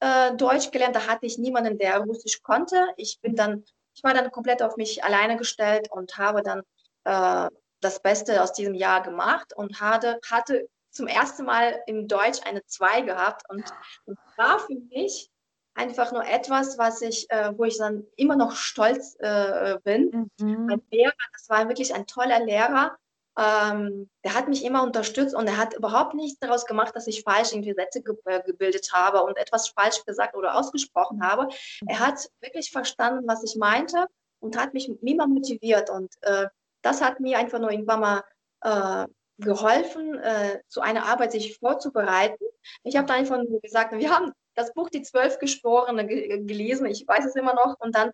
äh, Deutsch gelernt. Da hatte ich niemanden, der Russisch konnte. Ich bin dann, ich war dann komplett auf mich alleine gestellt und habe dann äh, das Beste aus diesem Jahr gemacht und hatte, hatte zum ersten Mal im Deutsch eine 2 gehabt und, und war für mich einfach nur etwas, was ich, äh, wo ich dann immer noch stolz äh, bin. Mhm. Mein Lehrer, das war wirklich ein toller Lehrer. Ähm, der hat mich immer unterstützt und er hat überhaupt nichts daraus gemacht, dass ich falsch irgendwie Sätze ge äh, gebildet habe und etwas falsch gesagt oder ausgesprochen habe. Er hat wirklich verstanden, was ich meinte und hat mich immer motiviert. Und äh, das hat mir einfach nur irgendwann mal äh, geholfen, äh, zu einer Arbeit sich vorzubereiten. Ich habe da einfach gesagt, wir haben das Buch Die Zwölf Geschworene gelesen, ich weiß es immer noch, und dann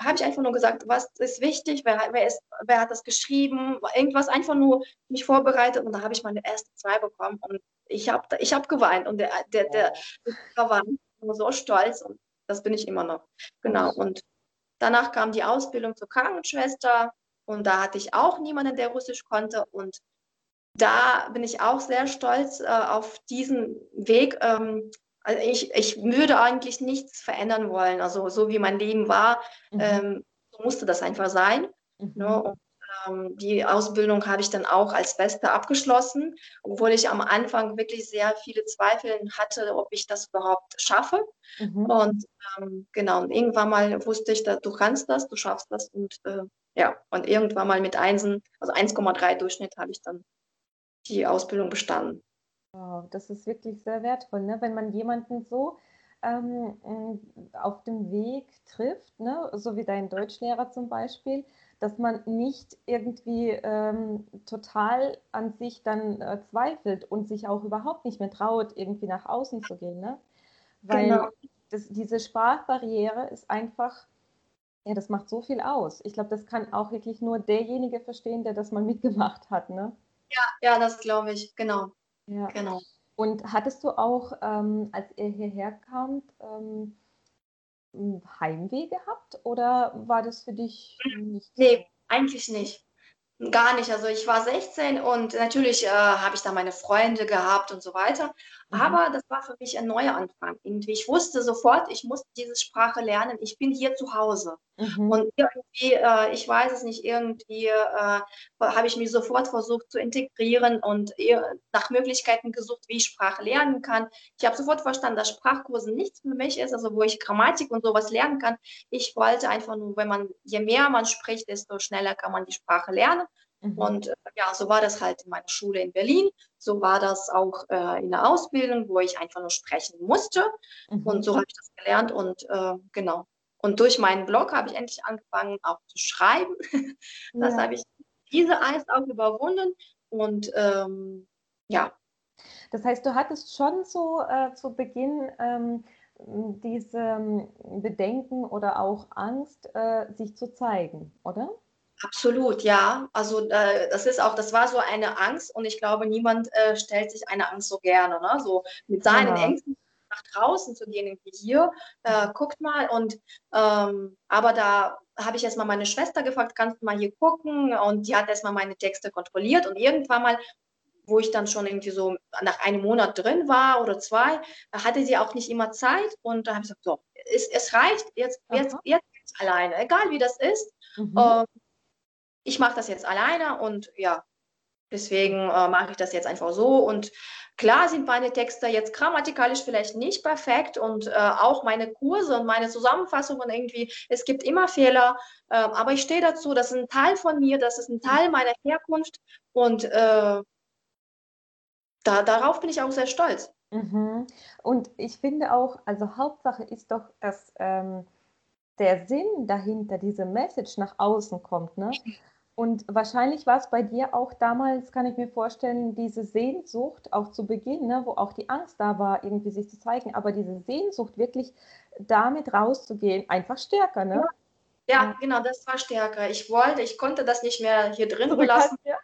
habe ich einfach nur gesagt, was ist wichtig, wer, wer, ist, wer hat das geschrieben, irgendwas einfach nur mich vorbereitet und da habe ich meine erste zwei bekommen und ich habe ich hab geweint und der, der, der, der war so stolz und das bin ich immer noch. Genau. Und danach kam die Ausbildung zur Krankenschwester und da hatte ich auch niemanden, der Russisch konnte und da bin ich auch sehr stolz äh, auf diesen Weg, ähm, also ich, ich würde eigentlich nichts verändern wollen. Also so wie mein Leben war, mhm. ähm, musste das einfach sein. Mhm. Ne? Und, ähm, die Ausbildung habe ich dann auch als Beste abgeschlossen, obwohl ich am Anfang wirklich sehr viele Zweifel hatte, ob ich das überhaupt schaffe. Mhm. Und ähm, genau, und irgendwann mal wusste ich, dass du kannst das, du schaffst das. Und äh, ja, und irgendwann mal mit Einsen, also 1,3 Durchschnitt, habe ich dann die Ausbildung bestanden. Wow, das ist wirklich sehr wertvoll, ne? wenn man jemanden so ähm, auf dem Weg trifft, ne? so wie dein Deutschlehrer zum Beispiel, dass man nicht irgendwie ähm, total an sich dann äh, zweifelt und sich auch überhaupt nicht mehr traut, irgendwie nach außen zu gehen. Ne? Weil genau. das, diese Sprachbarriere ist einfach, ja, das macht so viel aus. Ich glaube, das kann auch wirklich nur derjenige verstehen, der das mal mitgemacht hat. Ne? Ja, ja, das glaube ich, genau. Ja. Genau. Und hattest du auch, ähm, als ihr hierher kamt, ähm, Heimweh gehabt oder war das für dich nicht? Nee, eigentlich nicht. Gar nicht. Also ich war 16 und natürlich äh, habe ich da meine Freunde gehabt und so weiter. Mhm. Aber das war für mich ein neuer Anfang. Irgendwie, ich wusste sofort, ich muss diese Sprache lernen. Ich bin hier zu Hause. Mhm. Und irgendwie, äh, ich weiß es nicht, irgendwie äh, habe ich mich sofort versucht zu integrieren und nach Möglichkeiten gesucht, wie ich Sprache lernen kann. Ich habe sofort verstanden, dass Sprachkurse nichts für mich ist, also wo ich Grammatik und sowas lernen kann. Ich wollte einfach nur, wenn man, je mehr man spricht, desto schneller kann man die Sprache lernen. Mhm. Und äh, ja, so war das halt in meiner Schule in Berlin. So war das auch äh, in der Ausbildung, wo ich einfach nur sprechen musste. Mhm. Und so habe ich das gelernt. Und äh, genau. Und durch meinen Blog habe ich endlich angefangen, auch zu schreiben. das ja. habe ich diese Angst auch überwunden. Und ähm, ja. Das heißt, du hattest schon so äh, zu Beginn ähm, diese ähm, Bedenken oder auch Angst, äh, sich zu zeigen, oder? Absolut, ja. Also äh, das ist auch, das war so eine Angst und ich glaube, niemand äh, stellt sich eine Angst so gerne, ne? So mit seinen ja. Ängsten nach draußen zu gehen, irgendwie hier, äh, guckt mal und ähm, aber da habe ich erstmal meine Schwester gefragt, kannst du mal hier gucken und die hat erstmal meine Texte kontrolliert und irgendwann mal wo ich dann schon irgendwie so nach einem Monat drin war oder zwei, hatte sie auch nicht immer Zeit und da habe ich gesagt, so, es, es reicht, jetzt, jetzt, jetzt, jetzt alleine, egal wie das ist. Mhm. Ähm, ich mache das jetzt alleine und ja, deswegen äh, mache ich das jetzt einfach so. Und klar sind meine Texte jetzt grammatikalisch vielleicht nicht perfekt und äh, auch meine Kurse und meine Zusammenfassungen irgendwie, es gibt immer Fehler, äh, aber ich stehe dazu, das ist ein Teil von mir, das ist ein Teil meiner Herkunft und äh, da, darauf bin ich auch sehr stolz. Mhm. Und ich finde auch, also Hauptsache ist doch, dass ähm, der Sinn dahinter, diese Message nach außen kommt. Ne? Und wahrscheinlich war es bei dir auch damals, kann ich mir vorstellen, diese Sehnsucht, auch zu Beginn, ne, wo auch die Angst da war, irgendwie sich zu zeigen, aber diese Sehnsucht, wirklich damit rauszugehen, einfach stärker, ne? Ja, ja genau, das war stärker. Ich wollte, ich konnte das nicht mehr hier drin belassen. Ja.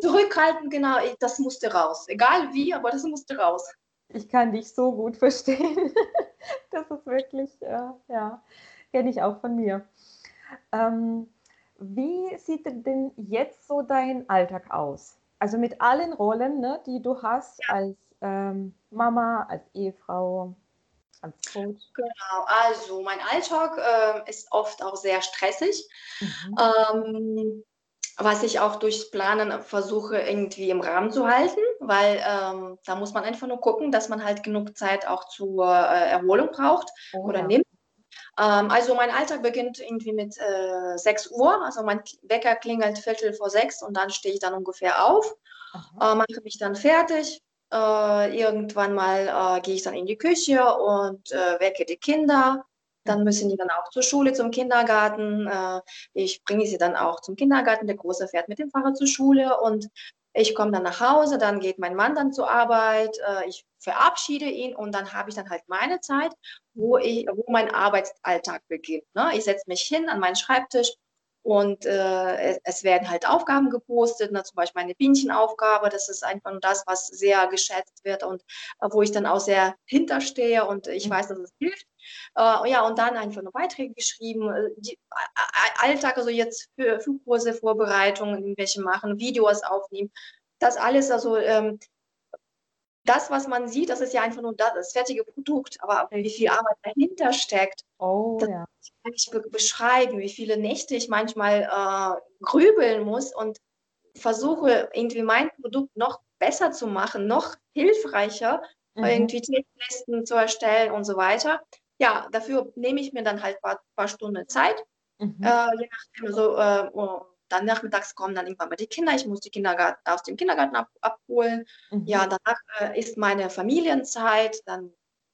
Zurückhalten, genau, das musste raus. Egal wie, aber das musste raus. Ich kann dich so gut verstehen. das ist wirklich, ja, äh, ja kenne ich auch von mir. Ähm, wie sieht denn jetzt so dein Alltag aus? Also mit allen Rollen, ne, die du hast ja. als ähm, Mama, als Ehefrau, als Coach. Genau, also mein Alltag äh, ist oft auch sehr stressig. Mhm. Ähm, was ich auch durchs Planen versuche irgendwie im Rahmen zu halten, weil ähm, da muss man einfach nur gucken, dass man halt genug Zeit auch zur äh, Erholung braucht oh, oder ja. nimmt. Ähm, also mein Alltag beginnt irgendwie mit äh, 6 Uhr. Also mein Wecker klingelt Viertel vor sechs und dann stehe ich dann ungefähr auf, äh, mache mich dann fertig. Äh, irgendwann mal äh, gehe ich dann in die Küche und äh, wecke die Kinder. Dann müssen die dann auch zur Schule, zum Kindergarten. Äh, ich bringe sie dann auch zum Kindergarten. Der Große fährt mit dem Fahrrad zur Schule und ich komme dann nach Hause, dann geht mein Mann dann zur Arbeit, ich verabschiede ihn und dann habe ich dann halt meine Zeit, wo, ich, wo mein Arbeitsalltag beginnt. Ne? Ich setze mich hin an meinen Schreibtisch und äh, es werden halt Aufgaben gepostet, ne? zum Beispiel eine Bienchtenaufgabe. Das ist einfach nur das, was sehr geschätzt wird und äh, wo ich dann auch sehr hinterstehe und ich mhm. weiß, dass es hilft. Äh, ja, und dann einfach nur Beiträge geschrieben, äh, die, Alltag, also jetzt für Flugkurse, Vorbereitungen, irgendwelche machen, Videos aufnehmen. Das alles, also ähm, das, was man sieht, das ist ja einfach nur das, das fertige Produkt, aber wie viel Arbeit dahinter steckt, oh, das ja. kann ich be beschreiben, wie viele Nächte ich manchmal äh, grübeln muss und versuche irgendwie mein Produkt noch besser zu machen, noch hilfreicher, mhm. irgendwie Checklisten zu erstellen und so weiter. Ja, dafür nehme ich mir dann halt ein paar, paar Stunden Zeit, mhm. äh, je nachdem, also, äh, dann nachmittags kommen dann irgendwann mal die Kinder. Ich muss die Kinder aus dem Kindergarten ab, abholen. Mhm. Ja, danach äh, ist meine Familienzeit. Dann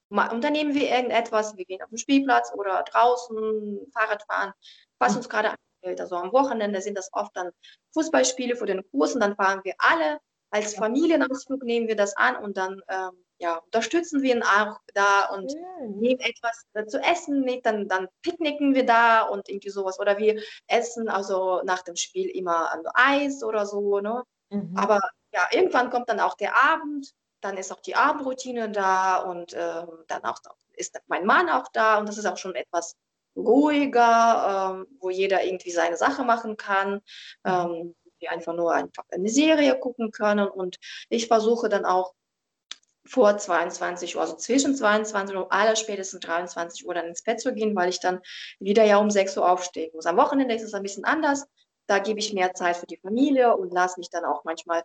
unternehmen wir irgendetwas. Wir gehen auf den Spielplatz oder draußen Fahrrad fahren, was mhm. uns gerade einfällt. Also am Wochenende sind das oft dann Fußballspiele für den Kursen. Dann fahren wir alle als Familienausflug, nehmen wir das an und dann ähm, ja, unterstützen wir ihn auch da und mhm. nehmen etwas äh, zu essen mit, dann, dann picknicken wir da und irgendwie sowas. Oder wir essen also nach dem Spiel immer Eis oder so. Ne? Mhm. Aber ja, irgendwann kommt dann auch der Abend, dann ist auch die Abendroutine da und äh, dann auch ist mein Mann auch da und das ist auch schon etwas ruhiger, ähm, wo jeder irgendwie seine Sache machen kann. Mhm. Ähm, wir einfach nur einfach eine Serie gucken können und ich versuche dann auch vor 22 Uhr, also zwischen 22 Uhr, aller spätestens 23 Uhr dann ins Bett zu gehen, weil ich dann wieder ja um 6 Uhr aufstehen muss. Am Wochenende ist es ein bisschen anders. Da gebe ich mehr Zeit für die Familie und lasse mich dann auch manchmal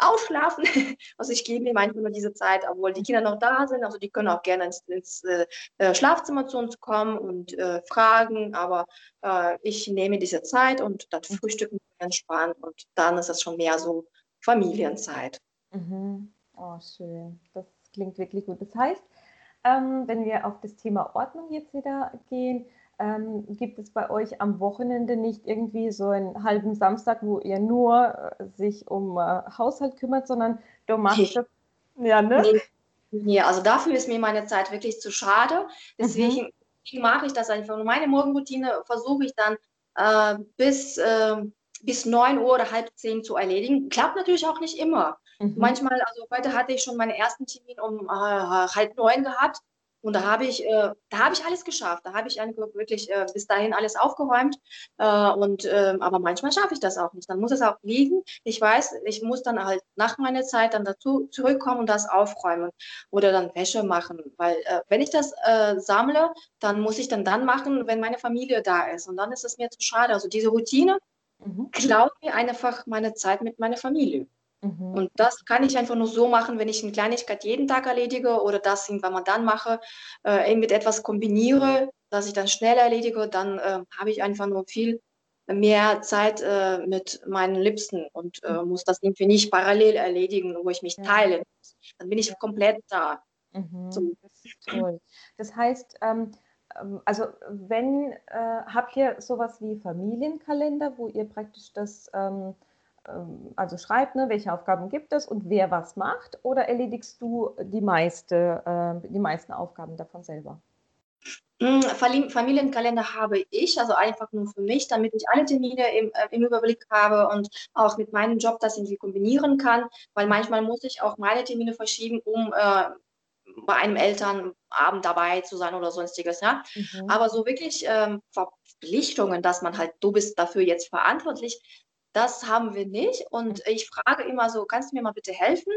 ausschlafen. Also ich gebe mir manchmal nur diese Zeit, obwohl die Kinder noch da sind. Also die können auch gerne ins, ins äh, Schlafzimmer zu uns kommen und äh, fragen. Aber äh, ich nehme diese Zeit und dann frühstücken wir entspannt und dann ist es schon mehr so Familienzeit. Mhm. Oh, schön. Das klingt wirklich gut. Das heißt, ähm, wenn wir auf das Thema Ordnung jetzt wieder gehen, ähm, gibt es bei euch am Wochenende nicht irgendwie so einen halben Samstag, wo ihr nur äh, sich um äh, Haushalt kümmert, sondern du machst das. Ja, ne? Nee. nee. also dafür ist mir meine Zeit wirklich zu schade. Deswegen mhm. mache ich das einfach. Und meine Morgenroutine versuche ich dann äh, bis, äh, bis 9 Uhr oder halb 10 zu erledigen. Klappt natürlich auch nicht immer. Mhm. Manchmal, also heute hatte ich schon meinen ersten Termin um äh, halb neun gehabt und da habe ich, äh, da habe ich alles geschafft. Da habe ich wirklich äh, bis dahin alles aufgeräumt. Äh, und, ähm, aber manchmal schaffe ich das auch nicht. Dann muss es auch liegen. Ich weiß, ich muss dann halt nach meiner Zeit dann dazu zurückkommen und das aufräumen oder dann Wäsche machen. Weil äh, wenn ich das äh, sammle, dann muss ich dann dann machen, wenn meine Familie da ist. Und dann ist es mir zu schade. Also diese Routine mhm. klaut mir einfach meine Zeit mit meiner Familie. Mhm. Und das kann ich einfach nur so machen, wenn ich eine Kleinigkeit jeden Tag erledige oder das irgendwann mal dann mache, äh, mit etwas kombiniere, dass ich dann schnell erledige, dann äh, habe ich einfach nur viel mehr Zeit äh, mit meinen Liebsten und äh, mhm. muss das irgendwie nicht parallel erledigen, wo ich mich ja. teile. Dann bin ich komplett da. Mhm. So. Das toll. Das heißt, ähm, ähm, also wenn, äh, habt ihr sowas wie Familienkalender, wo ihr praktisch das, ähm, also schreibt, ne, welche Aufgaben gibt es und wer was macht, oder erledigst du die, meiste, äh, die meisten Aufgaben davon selber? Hm, Familienkalender habe ich, also einfach nur für mich, damit ich alle Termine im, äh, im, Überblick habe und auch mit meinem Job das irgendwie kombinieren kann, weil manchmal muss ich auch meine Termine verschieben, um äh, bei einem Elternabend dabei zu sein oder sonstiges. Ja? Mhm. Aber so wirklich ähm, Verpflichtungen, dass man halt, du bist dafür jetzt verantwortlich, das haben wir nicht. Und mhm. ich frage immer so, kannst du mir mal bitte helfen,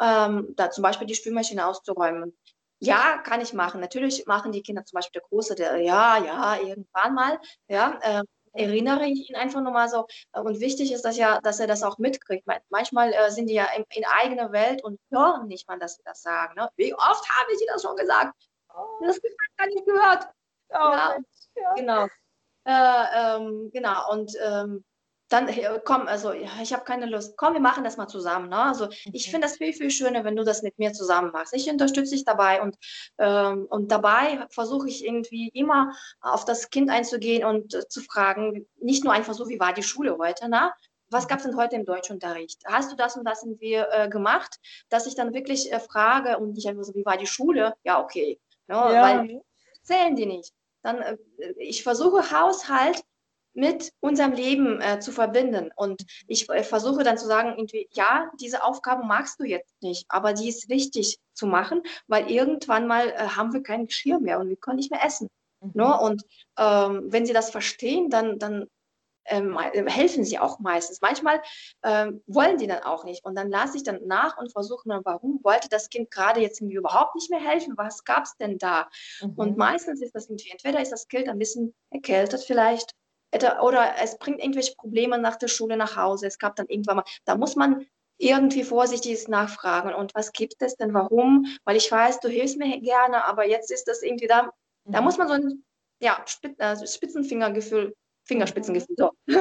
ähm, da zum Beispiel die Spülmaschine auszuräumen? Ja, kann ich machen. Natürlich machen die Kinder zum Beispiel der Große, der ja, ja, irgendwann mal, ja, äh, erinnere ich ihn einfach nur mal so. Und wichtig ist das ja, dass er das auch mitkriegt. Manchmal äh, sind die ja in, in eigener Welt und hören nicht mal, dass sie das sagen. Ne? Wie oft habe ich dir das schon gesagt? Oh. Das hat gar nicht gehört. Oh, ja, ja. Genau. Äh, ähm, genau. Und ähm, dann komm, also ich habe keine Lust. Komm, wir machen das mal zusammen. Ne? Also ich finde das viel, viel schöner, wenn du das mit mir zusammen machst. Ich unterstütze dich dabei und, ähm, und dabei versuche ich irgendwie immer auf das Kind einzugehen und äh, zu fragen, nicht nur einfach so, wie war die Schule heute, ne? Was mhm. gab es denn heute im Deutschunterricht? Hast du das und das wir äh, gemacht? Dass ich dann wirklich äh, frage und nicht einfach so, wie war die Schule? Ja, okay. Ne? Ja. Weil zählen die nicht. Dann, äh, ich versuche Haushalt mit unserem Leben äh, zu verbinden. Und ich äh, versuche dann zu sagen, irgendwie, ja, diese Aufgabe magst du jetzt nicht, aber die ist wichtig zu machen, weil irgendwann mal äh, haben wir kein Geschirr mehr und wir können nicht mehr essen. Mhm. Ne? Und ähm, wenn sie das verstehen, dann, dann ähm, helfen sie auch meistens. Manchmal ähm, wollen die dann auch nicht. Und dann lasse ich dann nach und versuche dann, warum wollte das Kind gerade jetzt irgendwie überhaupt nicht mehr helfen? Was gab es denn da? Mhm. Und meistens ist das irgendwie, entweder ist das Kind ein bisschen erkältet vielleicht oder es bringt irgendwelche Probleme nach der Schule nach Hause. Es gab dann irgendwann mal, da muss man irgendwie vorsichtig nachfragen. Und was gibt es denn? Warum? Weil ich weiß, du hilfst mir gerne, aber jetzt ist das irgendwie da. Mhm. Da muss man so ein ja, äh, Spitzenfingergefühl, Fingerspitzengefühl so,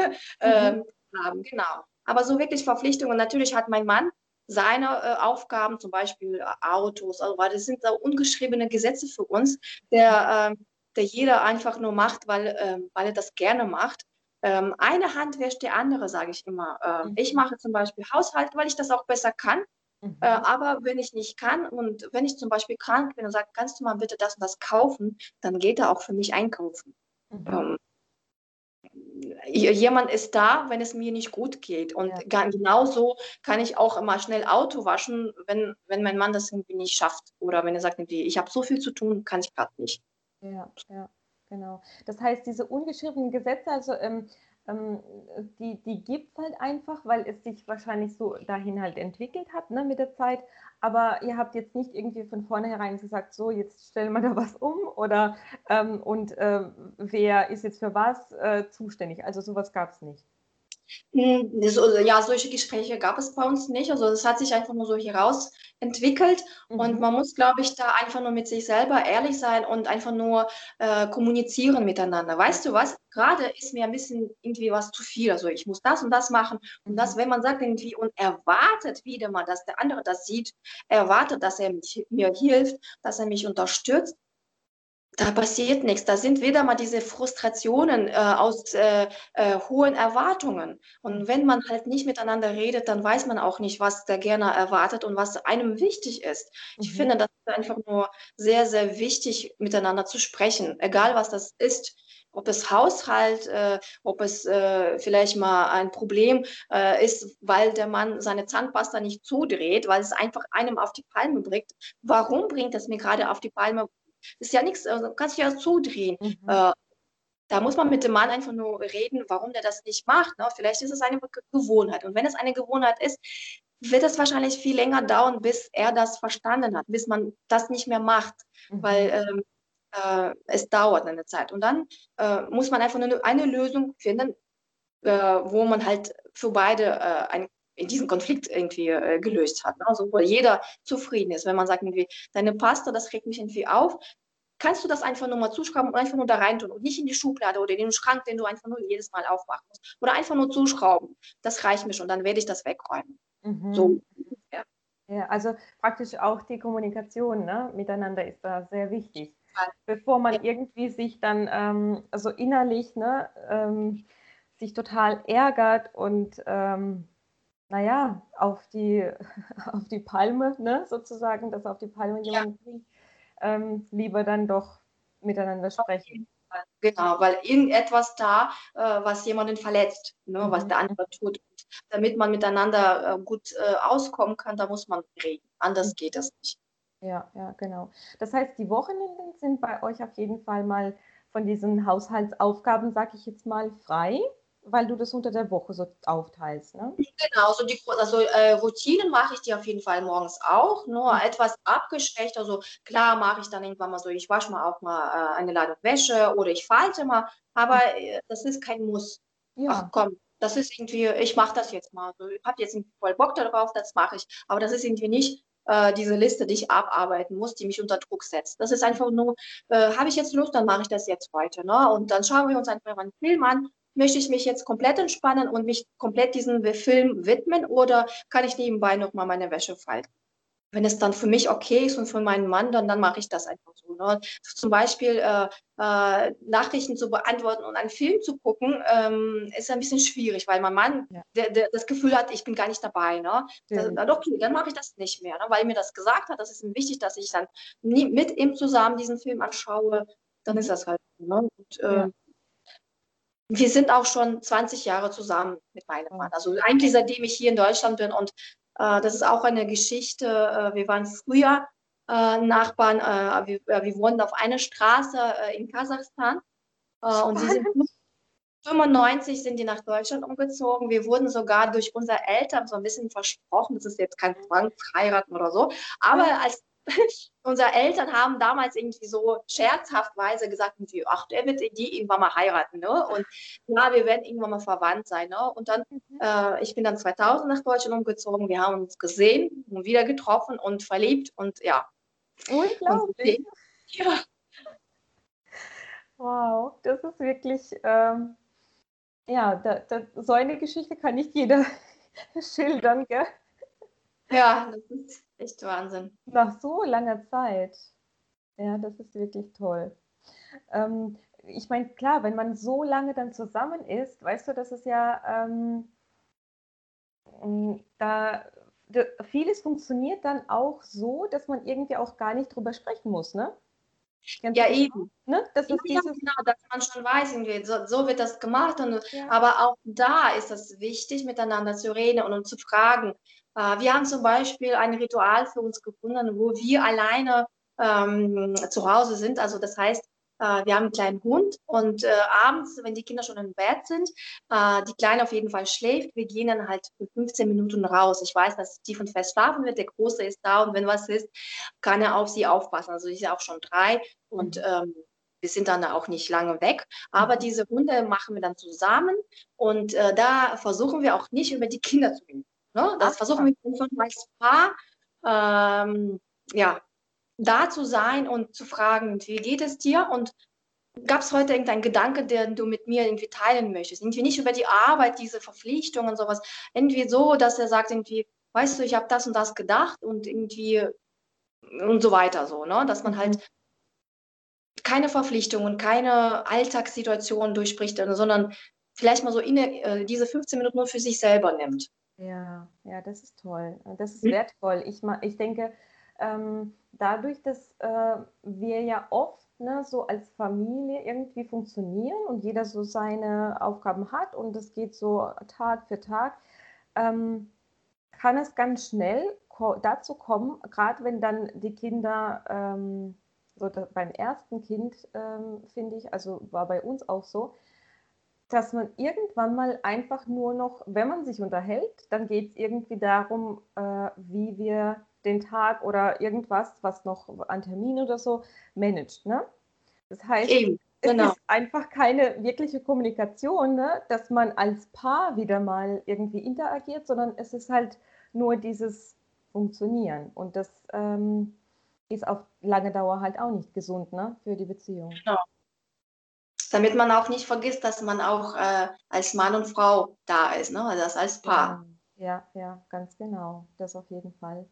ähm, mhm. haben. Genau. Aber so wirklich Verpflichtungen. Natürlich hat mein Mann seine äh, Aufgaben, zum Beispiel äh, Autos, also, das sind so ungeschriebene Gesetze für uns. Der, äh, der jeder einfach nur macht, weil, ähm, weil er das gerne macht. Ähm, eine Hand wäscht die andere, sage ich immer. Ähm, mhm. Ich mache zum Beispiel Haushalt, weil ich das auch besser kann. Mhm. Äh, aber wenn ich nicht kann und wenn ich zum Beispiel krank bin und sage, kannst du mal bitte das und das kaufen, dann geht er auch für mich einkaufen. Mhm. Ähm, jemand ist da, wenn es mir nicht gut geht. Und ja. genauso kann ich auch immer schnell Auto waschen, wenn, wenn mein Mann das irgendwie nicht schafft. Oder wenn er sagt, ich habe so viel zu tun, kann ich gerade nicht. Ja, ja, genau. Das heißt, diese ungeschriebenen Gesetze, also ähm, ähm, die, die gibt es halt einfach, weil es sich wahrscheinlich so dahin halt entwickelt hat ne, mit der Zeit. Aber ihr habt jetzt nicht irgendwie von vornherein gesagt, so jetzt stellen wir da was um oder ähm, und äh, wer ist jetzt für was äh, zuständig. Also sowas gab es nicht. Hm, ja, solche Gespräche gab es bei uns nicht. Also es hat sich einfach nur so herausentwickelt mhm. und man muss, glaube ich, da einfach nur mit sich selber ehrlich sein und einfach nur äh, kommunizieren miteinander. Weißt du was? Gerade ist mir ein bisschen irgendwie was zu viel. Also ich muss das und das machen und das, mhm. wenn man sagt irgendwie und erwartet wieder mal, dass der andere das sieht, erwartet, dass er mich, mir hilft, dass er mich unterstützt, da passiert nichts. Da sind wieder mal diese Frustrationen äh, aus äh, äh, hohen Erwartungen. Und wenn man halt nicht miteinander redet, dann weiß man auch nicht, was der gerne erwartet und was einem wichtig ist. Ich mhm. finde, das ist einfach nur sehr, sehr wichtig, miteinander zu sprechen, egal was das ist. Ob es Haushalt, äh, ob es äh, vielleicht mal ein Problem äh, ist, weil der Mann seine Zahnpasta nicht zudreht, weil es einfach einem auf die Palme bringt. Warum bringt es mir gerade auf die Palme? Ist ja nichts, also kannst du ja zudrehen. Mhm. Äh, da muss man mit dem Mann einfach nur reden, warum der das nicht macht. Ne? Vielleicht ist es eine Gewohnheit. Und wenn es eine Gewohnheit ist, wird es wahrscheinlich viel länger dauern, bis er das verstanden hat, bis man das nicht mehr macht, mhm. weil ähm, äh, es dauert eine Zeit. Und dann äh, muss man einfach nur eine Lösung finden, äh, wo man halt für beide äh, ein in diesem Konflikt irgendwie äh, gelöst hat. Ne? Also wo jeder zufrieden ist. Wenn man sagt, irgendwie, deine Pasta, das regt mich irgendwie auf, kannst du das einfach nur mal zuschrauben und einfach nur da rein tun und nicht in die Schublade oder in den Schrank, den du einfach nur jedes Mal aufmachen musst. Oder einfach nur zuschrauben. Das reicht mir schon, dann werde ich das wegräumen. Mhm. So, ja. ja. also praktisch auch die Kommunikation ne, miteinander ist da sehr wichtig. bevor man irgendwie sich dann ähm, so innerlich ne, ähm, sich total ärgert und ähm, naja, auf die, auf die Palme, ne, sozusagen, dass auf die Palme jemand bringt, ähm, lieber dann doch miteinander sprechen. Genau, weil irgendetwas da, äh, was jemanden verletzt, ne, mhm. was der andere tut. damit man miteinander äh, gut äh, auskommen kann, da muss man reden. Anders mhm. geht das nicht. Ja, ja, genau. Das heißt, die Wochenenden sind bei euch auf jeden Fall mal von diesen Haushaltsaufgaben, sag ich jetzt mal, frei weil du das unter der Woche so aufteilst, ne? Genau, so die also, äh, Routinen mache ich die auf jeden Fall morgens auch, nur mhm. etwas abgeschwächt. Also klar mache ich dann irgendwann mal so, ich wasche mal auch mal äh, eine Ladung Wäsche oder ich falte mal, aber mhm. äh, das ist kein Muss. Ja. Ach komm, das ist irgendwie, ich mache das jetzt mal. Also, ich habe jetzt voll Bock darauf, das mache ich. Aber das ist irgendwie nicht äh, diese Liste, die ich abarbeiten muss, die mich unter Druck setzt. Das ist einfach nur, äh, habe ich jetzt Lust, dann mache ich das jetzt heute. Ne? Und dann schauen wir uns einfach einen Film an möchte ich mich jetzt komplett entspannen und mich komplett diesem Film widmen oder kann ich nebenbei nochmal meine Wäsche falten? Wenn es dann für mich okay ist und für meinen Mann, dann, dann mache ich das einfach so. Ne? Zum Beispiel äh, äh, Nachrichten zu beantworten und einen Film zu gucken, ähm, ist ein bisschen schwierig, weil mein Mann ja. der, der das Gefühl hat, ich bin gar nicht dabei. Ne? Ja. Dann, okay, dann mache ich das nicht mehr, ne? weil er mir das gesagt hat. Das ist ihm wichtig, dass ich dann nie, mit ihm zusammen diesen Film anschaue. Dann ist das halt so. Ne? Und, äh, ja wir sind auch schon 20 Jahre zusammen mit meinem Mann. Also eigentlich seitdem ich hier in Deutschland bin. Und äh, das ist auch eine Geschichte. Äh, wir waren früher äh, Nachbarn. Äh, wir, wir wohnen auf einer Straße äh, in Kasachstan. Äh, und sie sind 95 sind die nach Deutschland umgezogen. Wir wurden sogar durch unsere Eltern so ein bisschen versprochen, das ist jetzt kein Zwang, heiraten oder so. Aber als unsere Eltern haben damals irgendwie so scherzhaftweise gesagt, ach, der wird die irgendwann mal heiraten, ne? Und ja, wir werden irgendwann mal verwandt sein, ne? Und dann, mhm. äh, ich bin dann 2000 nach Deutschland umgezogen, wir haben uns gesehen und wieder getroffen und verliebt und ja. Unglaublich. Und, ja. Wow, das ist wirklich, ähm, ja, da, da, so eine Geschichte kann nicht jeder schildern, gell? Ja, das ist echt Wahnsinn. Nach so langer Zeit. Ja, das ist wirklich toll. Ähm, ich meine, klar, wenn man so lange dann zusammen ist, weißt du, das ist ja, ähm, da, da, vieles funktioniert dann auch so, dass man irgendwie auch gar nicht drüber sprechen muss, ne? Ganz ja, eben. Ne? Das ist ja, dieses genau, dass man schon weiß, so, so wird das gemacht. Und, ja. Aber auch da ist es wichtig, miteinander zu reden und, und zu fragen, wir haben zum Beispiel ein Ritual für uns gefunden, wo wir alleine ähm, zu Hause sind. Also das heißt, äh, wir haben einen kleinen Hund und äh, abends, wenn die Kinder schon im Bett sind, äh, die Kleine auf jeden Fall schläft, wir gehen dann halt für 15 Minuten raus. Ich weiß, dass tief und fest schlafen wird, der Große ist da und wenn was ist, kann er auf sie aufpassen. Also sie ist auch schon drei und ähm, wir sind dann auch nicht lange weg. Aber diese Hunde machen wir dann zusammen und äh, da versuchen wir auch nicht über die Kinder zu reden. Ne? Das Ach, versuchen wir schon als Paar ähm, ja, da zu sein und zu fragen, wie geht es dir? Und gab es heute irgendeinen Gedanke, den du mit mir irgendwie teilen möchtest? Irgendwie nicht über die Arbeit, diese Verpflichtungen und sowas. Irgendwie so, dass er sagt, irgendwie, weißt du, ich habe das und das gedacht und irgendwie und so weiter so, ne? Dass man halt mhm. keine Verpflichtungen, keine Alltagssituationen durchspricht, sondern vielleicht mal so inne, äh, diese 15 Minuten nur für sich selber nimmt. Ja, ja, das ist toll. Das ist wertvoll. Ich, ich denke, ähm, dadurch, dass äh, wir ja oft ne, so als Familie irgendwie funktionieren und jeder so seine Aufgaben hat und es geht so Tag für Tag, ähm, kann es ganz schnell ko dazu kommen, gerade wenn dann die Kinder, ähm, so beim ersten Kind, ähm, finde ich, also war bei uns auch so, dass man irgendwann mal einfach nur noch, wenn man sich unterhält, dann geht es irgendwie darum, äh, wie wir den Tag oder irgendwas, was noch an Termin oder so managt. Ne? Das heißt, Eben, genau. es ist einfach keine wirkliche Kommunikation, ne? dass man als Paar wieder mal irgendwie interagiert, sondern es ist halt nur dieses Funktionieren. Und das ähm, ist auf lange Dauer halt auch nicht gesund ne? für die Beziehung. Genau damit man auch nicht vergisst, dass man auch äh, als Mann und Frau da ist, ne? also das als Paar. Ja, ja, ganz genau, das auf jeden Fall.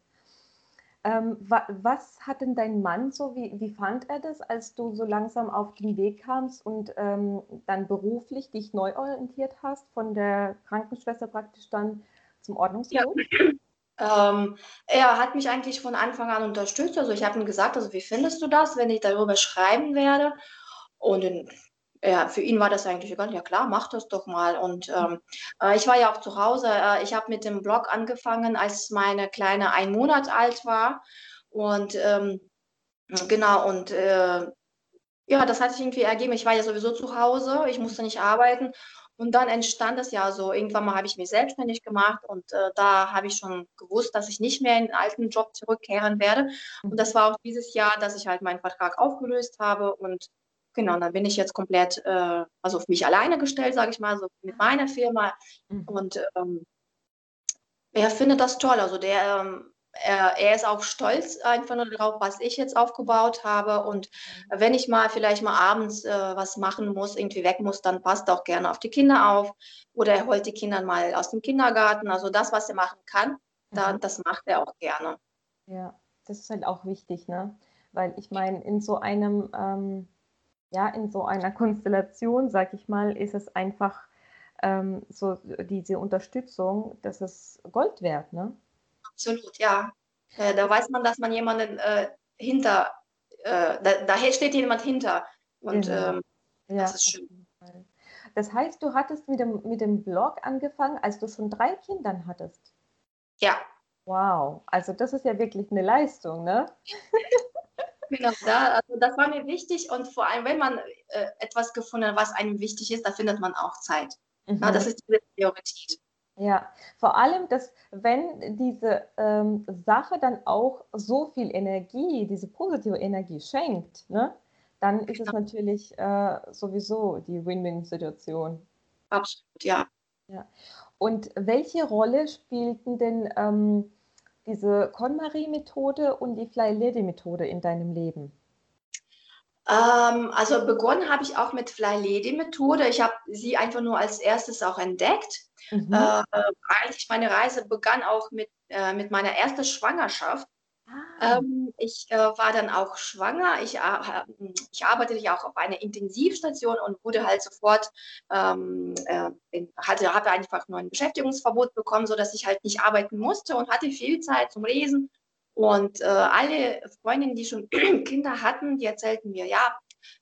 Ähm, wa was hat denn dein Mann so, wie, wie fand er das, als du so langsam auf den Weg kamst und ähm, dann beruflich dich neu orientiert hast, von der Krankenschwester praktisch dann zum Ordnungscoach? Ja. Ähm, er hat mich eigentlich von Anfang an unterstützt. Also ich habe ihm gesagt, also wie findest du das, wenn ich darüber schreiben werde? Und ja, für ihn war das eigentlich egal. Ja klar, mach das doch mal. Und ähm, äh, ich war ja auch zu Hause. Äh, ich habe mit dem Blog angefangen, als meine Kleine ein Monat alt war. Und ähm, genau, und äh, ja, das hat sich irgendwie ergeben. Ich war ja sowieso zu Hause, ich musste nicht arbeiten. Und dann entstand das ja so. Irgendwann mal habe ich mich selbstständig gemacht und äh, da habe ich schon gewusst, dass ich nicht mehr in den alten Job zurückkehren werde. Und das war auch dieses Jahr, dass ich halt meinen Vertrag aufgelöst habe und Genau, dann bin ich jetzt komplett, äh, also auf mich alleine gestellt, sage ich mal, so mit meiner Firma. Mhm. Und ähm, er findet das toll. Also der, ähm, er, er, ist auch stolz einfach nur darauf, was ich jetzt aufgebaut habe. Und mhm. wenn ich mal vielleicht mal abends äh, was machen muss, irgendwie weg muss, dann passt er auch gerne auf die Kinder auf. Oder er holt die Kinder mal aus dem Kindergarten. Also das, was er machen kann, mhm. das macht er auch gerne. Ja, das ist halt auch wichtig, ne? Weil ich meine, in so einem ähm ja, in so einer Konstellation, sag ich mal, ist es einfach ähm, so diese Unterstützung, das ist Gold wert, ne? Absolut, ja. Äh, da weiß man, dass man jemanden äh, hinter, äh, da, da, steht jemand hinter. Und genau. ähm, ja, das ist schön. Das heißt, du hattest mit dem, mit dem Blog angefangen, als du schon drei Kindern hattest. Ja. Wow, also das ist ja wirklich eine Leistung, ne? Genau, da, also das war mir wichtig und vor allem, wenn man äh, etwas gefunden hat, was einem wichtig ist, da findet man auch Zeit. Mhm. Ja, das ist die Priorität. Ja, vor allem, dass wenn diese ähm, Sache dann auch so viel Energie, diese positive Energie schenkt, ne, dann ist es natürlich äh, sowieso die Win-Win-Situation. Absolut, ja. ja. Und welche Rolle spielten denn ähm, diese KonMari-Methode und die Fly-Lady-Methode in deinem Leben? Ähm, also begonnen habe ich auch mit Fly-Lady-Methode. Ich habe sie einfach nur als erstes auch entdeckt. Mhm. Äh, eigentlich meine Reise begann auch mit, äh, mit meiner ersten Schwangerschaft. Ah. Ähm, ich äh, war dann auch schwanger. Ich, äh, ich arbeitete ja auch auf einer Intensivstation und wurde halt sofort, ähm, äh, hatte, hatte einfach nur ein Beschäftigungsverbot bekommen, sodass ich halt nicht arbeiten musste und hatte viel Zeit zum Lesen. Und äh, alle Freundinnen, die schon Kinder hatten, die erzählten mir, ja,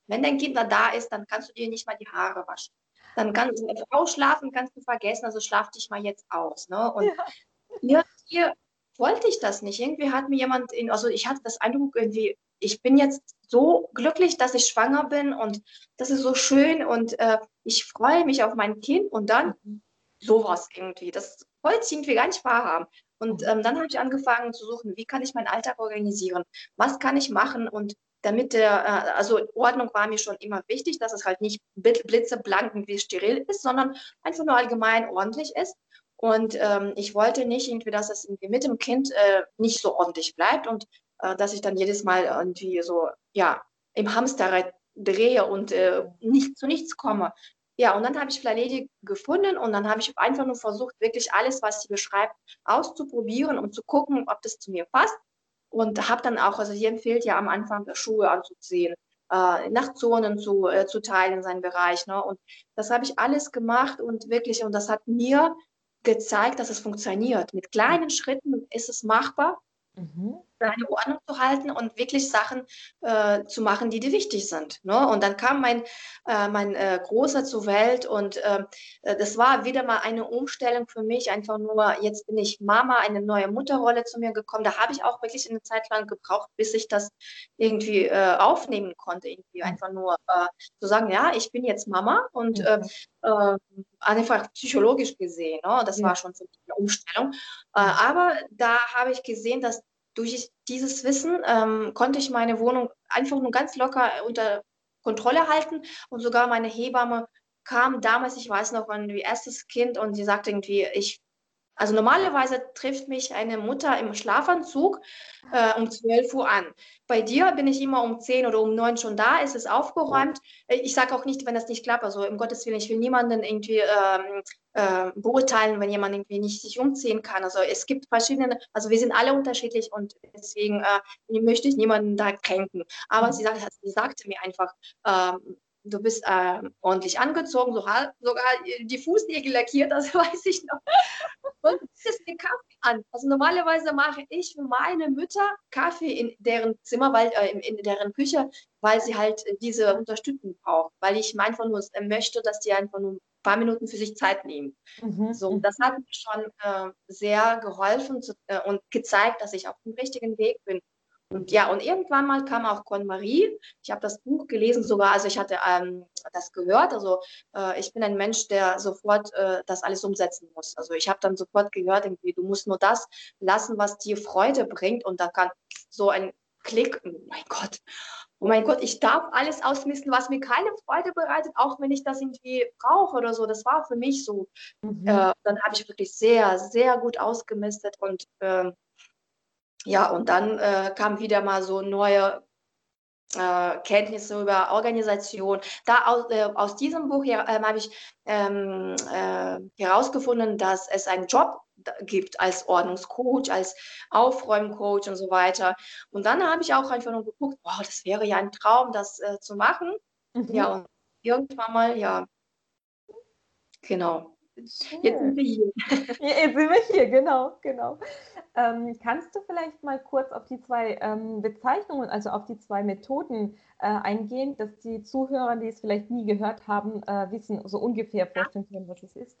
wenn dein Kind da ist, dann kannst du dir nicht mal die Haare waschen. Dann kannst du ausschlafen, kannst du vergessen, also schlaf dich mal jetzt aus. Ne? Und ja. hier wollte ich das nicht. Irgendwie hat mir jemand, in, also ich hatte das Eindruck, irgendwie, ich bin jetzt so glücklich, dass ich schwanger bin und das ist so schön und äh, ich freue mich auf mein Kind und dann mhm. sowas irgendwie. Das wollte ich irgendwie gar nicht wahrhaben. Und mhm. ähm, dann habe ich angefangen zu suchen, wie kann ich meinen Alltag organisieren? Was kann ich machen? Und damit der, äh, also Ordnung war mir schon immer wichtig, dass es halt nicht blitzeblank wie steril ist, sondern einfach nur allgemein ordentlich ist. Und ähm, ich wollte nicht irgendwie, dass es irgendwie mit dem Kind äh, nicht so ordentlich bleibt und äh, dass ich dann jedes Mal irgendwie so, ja, im Hamsterrad drehe und äh, nicht zu nichts komme. Ja, und dann habe ich Flaledi gefunden und dann habe ich einfach nur versucht, wirklich alles, was sie beschreibt, auszuprobieren und zu gucken, ob das zu mir passt. Und habe dann auch, also sie empfiehlt ja am Anfang Schuhe anzuziehen, äh, nach Zonen zu, äh, zu teilen, seinen Bereich. Ne? Und das habe ich alles gemacht und wirklich, und das hat mir gezeigt, dass es funktioniert. Mit kleinen Schritten ist es machbar, mhm. Seine Ordnung zu halten und wirklich Sachen äh, zu machen, die dir wichtig sind. Ne? Und dann kam mein, äh, mein äh, Großer zur Welt und ähm, äh, das war wieder mal eine Umstellung für mich. Einfach nur, jetzt bin ich Mama, eine neue Mutterrolle zu mir gekommen. Da habe ich auch wirklich eine Zeit lang gebraucht, bis ich das irgendwie äh, aufnehmen konnte. Irgendwie mhm. einfach nur äh, zu sagen, ja, ich bin jetzt Mama und mhm. einfach psychologisch gesehen. Ne? Das war schon für mich eine Umstellung. aber da habe ich gesehen, dass durch dieses Wissen ähm, konnte ich meine Wohnung einfach nur ganz locker unter Kontrolle halten und sogar meine Hebamme kam damals, ich weiß noch, ein erstes Kind und sie sagte irgendwie, ich Also normalerweise trifft mich eine Mutter im Schlafanzug äh, um 12 Uhr an. Bei dir bin ich immer um 10 oder um 9 schon da, ist es aufgeräumt. Äh, ich sage auch nicht, wenn das nicht klappt, also im Gottes Willen, ich will niemanden irgendwie ähm, äh, beurteilen, wenn jemand irgendwie nicht sich umziehen kann. Also es gibt verschiedene, also wir sind alle unterschiedlich und deswegen äh, möchte ich niemanden da kränken. Aber sie, sagt, sie sagte mir einfach, ähm, du bist äh, ordentlich angezogen, so, sogar die Fußnägel lackiert, das weiß ich noch. Und bietest mir Kaffee an. Also normalerweise mache ich für meine Mütter Kaffee in deren Zimmer, weil äh, in, deren Küche, weil sie halt diese Unterstützung braucht, weil ich einfach nur möchte, dass die einfach nur ein paar Minuten für sich Zeit nehmen. Mhm. So, das hat mir schon äh, sehr geholfen zu, äh, und gezeigt, dass ich auf dem richtigen Weg bin. Und ja, und irgendwann mal kam auch Con-Marie. Ich habe das Buch gelesen sogar, also ich hatte ähm, das gehört. Also äh, ich bin ein Mensch, der sofort äh, das alles umsetzen muss. Also ich habe dann sofort gehört, irgendwie, du musst nur das lassen, was dir Freude bringt. Und da kann so ein Klick, oh mein Gott, oh mein Gott, ich darf alles ausmisten, was mir keine Freude bereitet, auch wenn ich das irgendwie brauche oder so. Das war für mich so. Mhm. Äh, dann habe ich wirklich sehr, sehr gut ausgemistet und ähm, ja, und dann äh, kam wieder mal so neue äh, Kenntnisse über Organisation. Da aus, äh, aus diesem Buch her, äh, habe ich ähm, äh, herausgefunden, dass es einen Job gibt als Ordnungscoach, als Aufräumcoach und so weiter. Und dann habe ich auch einfach nur geguckt, wow, das wäre ja ein Traum, das äh, zu machen. Mhm. Ja, und irgendwann mal, ja, genau. Jetzt sind wir hier. Jetzt sind wir hier, genau, genau. Ähm, kannst du vielleicht mal kurz auf die zwei ähm, Bezeichnungen, also auf die zwei Methoden äh, eingehen, dass die Zuhörer, die es vielleicht nie gehört haben, äh, wissen, so ungefähr vorstellen können, was es ist?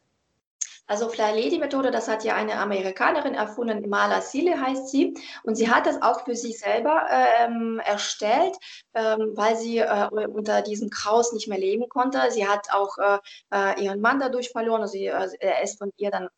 Also Fly-Lady-Methode, das hat ja eine Amerikanerin erfunden, Imala Sile heißt sie. Und sie hat das auch für sich selber ähm, erstellt, ähm, weil sie äh, unter diesem Chaos nicht mehr leben konnte. Sie hat auch äh, äh ihren Mann dadurch verloren. Also sie, äh, er ist von ihr dann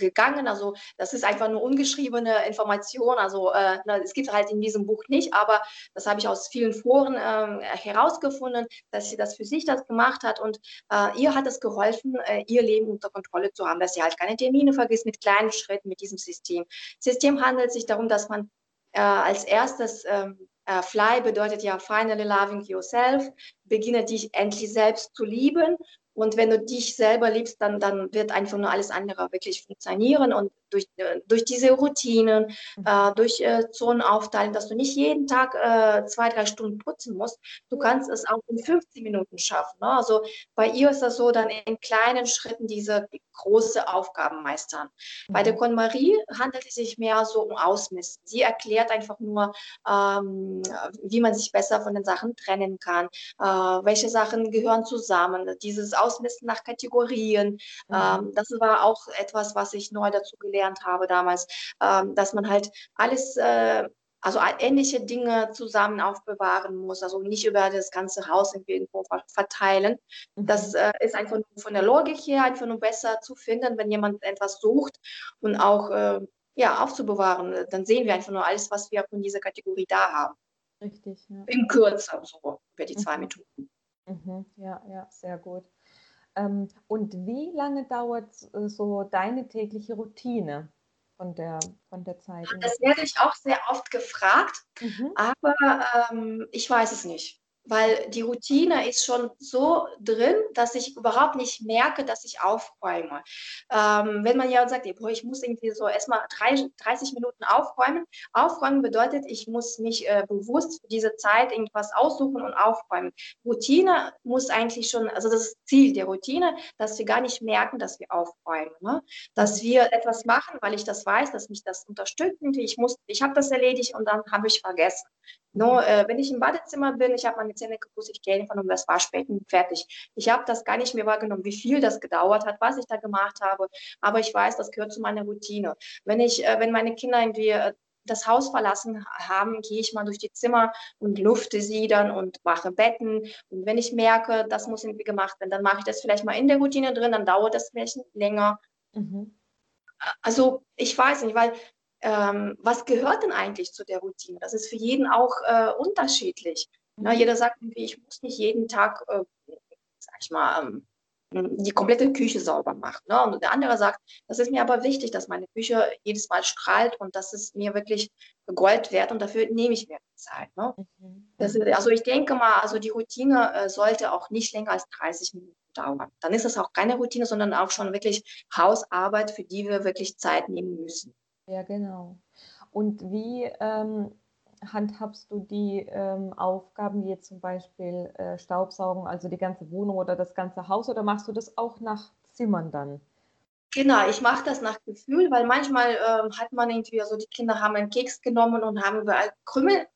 gegangen. Also das ist einfach nur ungeschriebene Information. Also äh, es gibt halt in diesem Buch nicht, aber das habe ich aus vielen Foren äh, herausgefunden, dass sie das für sich das gemacht hat und äh, ihr hat es geholfen, äh, ihr Leben unter Kontrolle zu haben, dass sie halt keine Termine vergisst mit kleinen Schritten mit diesem System. System handelt sich darum, dass man äh, als erstes ähm, äh, Fly bedeutet ja finally loving yourself, beginne dich endlich selbst zu lieben und wenn du dich selber liebst, dann, dann wird einfach nur alles andere wirklich funktionieren. Und durch, äh, durch diese Routinen, mhm. äh, durch äh, Zonen aufteilen, dass du nicht jeden Tag äh, zwei, drei Stunden putzen musst. Du kannst es auch in 15 Minuten schaffen. Ne? Also bei ihr ist das so, dann in kleinen Schritten diese große Aufgaben meistern. Mhm. Bei der KonMarie handelt es sich mehr so um Ausmisten. Sie erklärt einfach nur, ähm, wie man sich besser von den Sachen trennen kann, äh, welche Sachen gehören zusammen, dieses Ausmisten nach Kategorien. Mhm. Ähm, das war auch etwas, was ich neu dazu gelernt gelernt habe damals, ähm, dass man halt alles, äh, also ähnliche Dinge zusammen aufbewahren muss, also nicht über das ganze Haus irgendwo verteilen. Mhm. Das äh, ist einfach von der Logik her einfach nur besser zu finden, wenn jemand etwas sucht und auch äh, ja, aufzubewahren. Dann sehen wir einfach nur alles, was wir von dieser Kategorie da haben. Richtig, ja. In Kürze, so über die zwei mhm. Methoden. Mhm. Ja, ja, sehr gut. Ähm, und wie lange dauert äh, so deine tägliche Routine von der, von der Zeit? Das werde ich auch sehr oft gefragt, mhm. aber ähm, ich weiß es nicht weil die Routine ist schon so drin, dass ich überhaupt nicht merke, dass ich aufräume. Ähm, wenn man ja sagt, ich muss irgendwie so erstmal 30 Minuten aufräumen. Aufräumen bedeutet, ich muss mich äh, bewusst für diese Zeit irgendwas aussuchen und aufräumen. Routine muss eigentlich schon, also das Ziel der Routine, dass wir gar nicht merken, dass wir aufräumen. Ne? Dass wir etwas machen, weil ich das weiß, dass mich das unterstützt. Ich, ich habe das erledigt und dann habe ich vergessen. No, äh, wenn ich im Badezimmer bin, ich habe meine Zähne geputzt, ich gehe einfach um das Waschbecken, fertig. Ich habe das gar nicht mehr wahrgenommen, wie viel das gedauert hat, was ich da gemacht habe, aber ich weiß, das gehört zu meiner Routine. Wenn ich, äh, wenn meine Kinder irgendwie äh, das Haus verlassen haben, gehe ich mal durch die Zimmer und lufte sie dann und mache Betten. Und wenn ich merke, das muss irgendwie gemacht werden, dann mache ich das vielleicht mal in der Routine drin, dann dauert das vielleicht länger. Mhm. Also ich weiß nicht, weil ähm, was gehört denn eigentlich zu der Routine? Das ist für jeden auch äh, unterschiedlich. Na, ne, jeder sagt irgendwie, ich muss nicht jeden Tag, äh, sag ich mal, ähm, die komplette Küche sauber macht. Ne? Und der andere sagt, das ist mir aber wichtig, dass meine Küche jedes Mal strahlt und das ist mir wirklich Gold wert und dafür nehme ich mir Zeit. Ne? Mhm. Ist, also ich denke mal, also die Routine äh, sollte auch nicht länger als 30 Minuten dauern. Dann ist es auch keine Routine, sondern auch schon wirklich Hausarbeit, für die wir wirklich Zeit nehmen müssen. Ja, genau. Und wie ähm, handhabst du die ähm, Aufgaben, wie jetzt zum Beispiel äh, Staubsaugen, also die ganze Wohnung oder das ganze Haus, oder machst du das auch nach Zimmern dann? Genau, ich mache das nach Gefühl, weil manchmal äh, hat man irgendwie, so also die Kinder haben einen Keks genommen und haben überall Krümel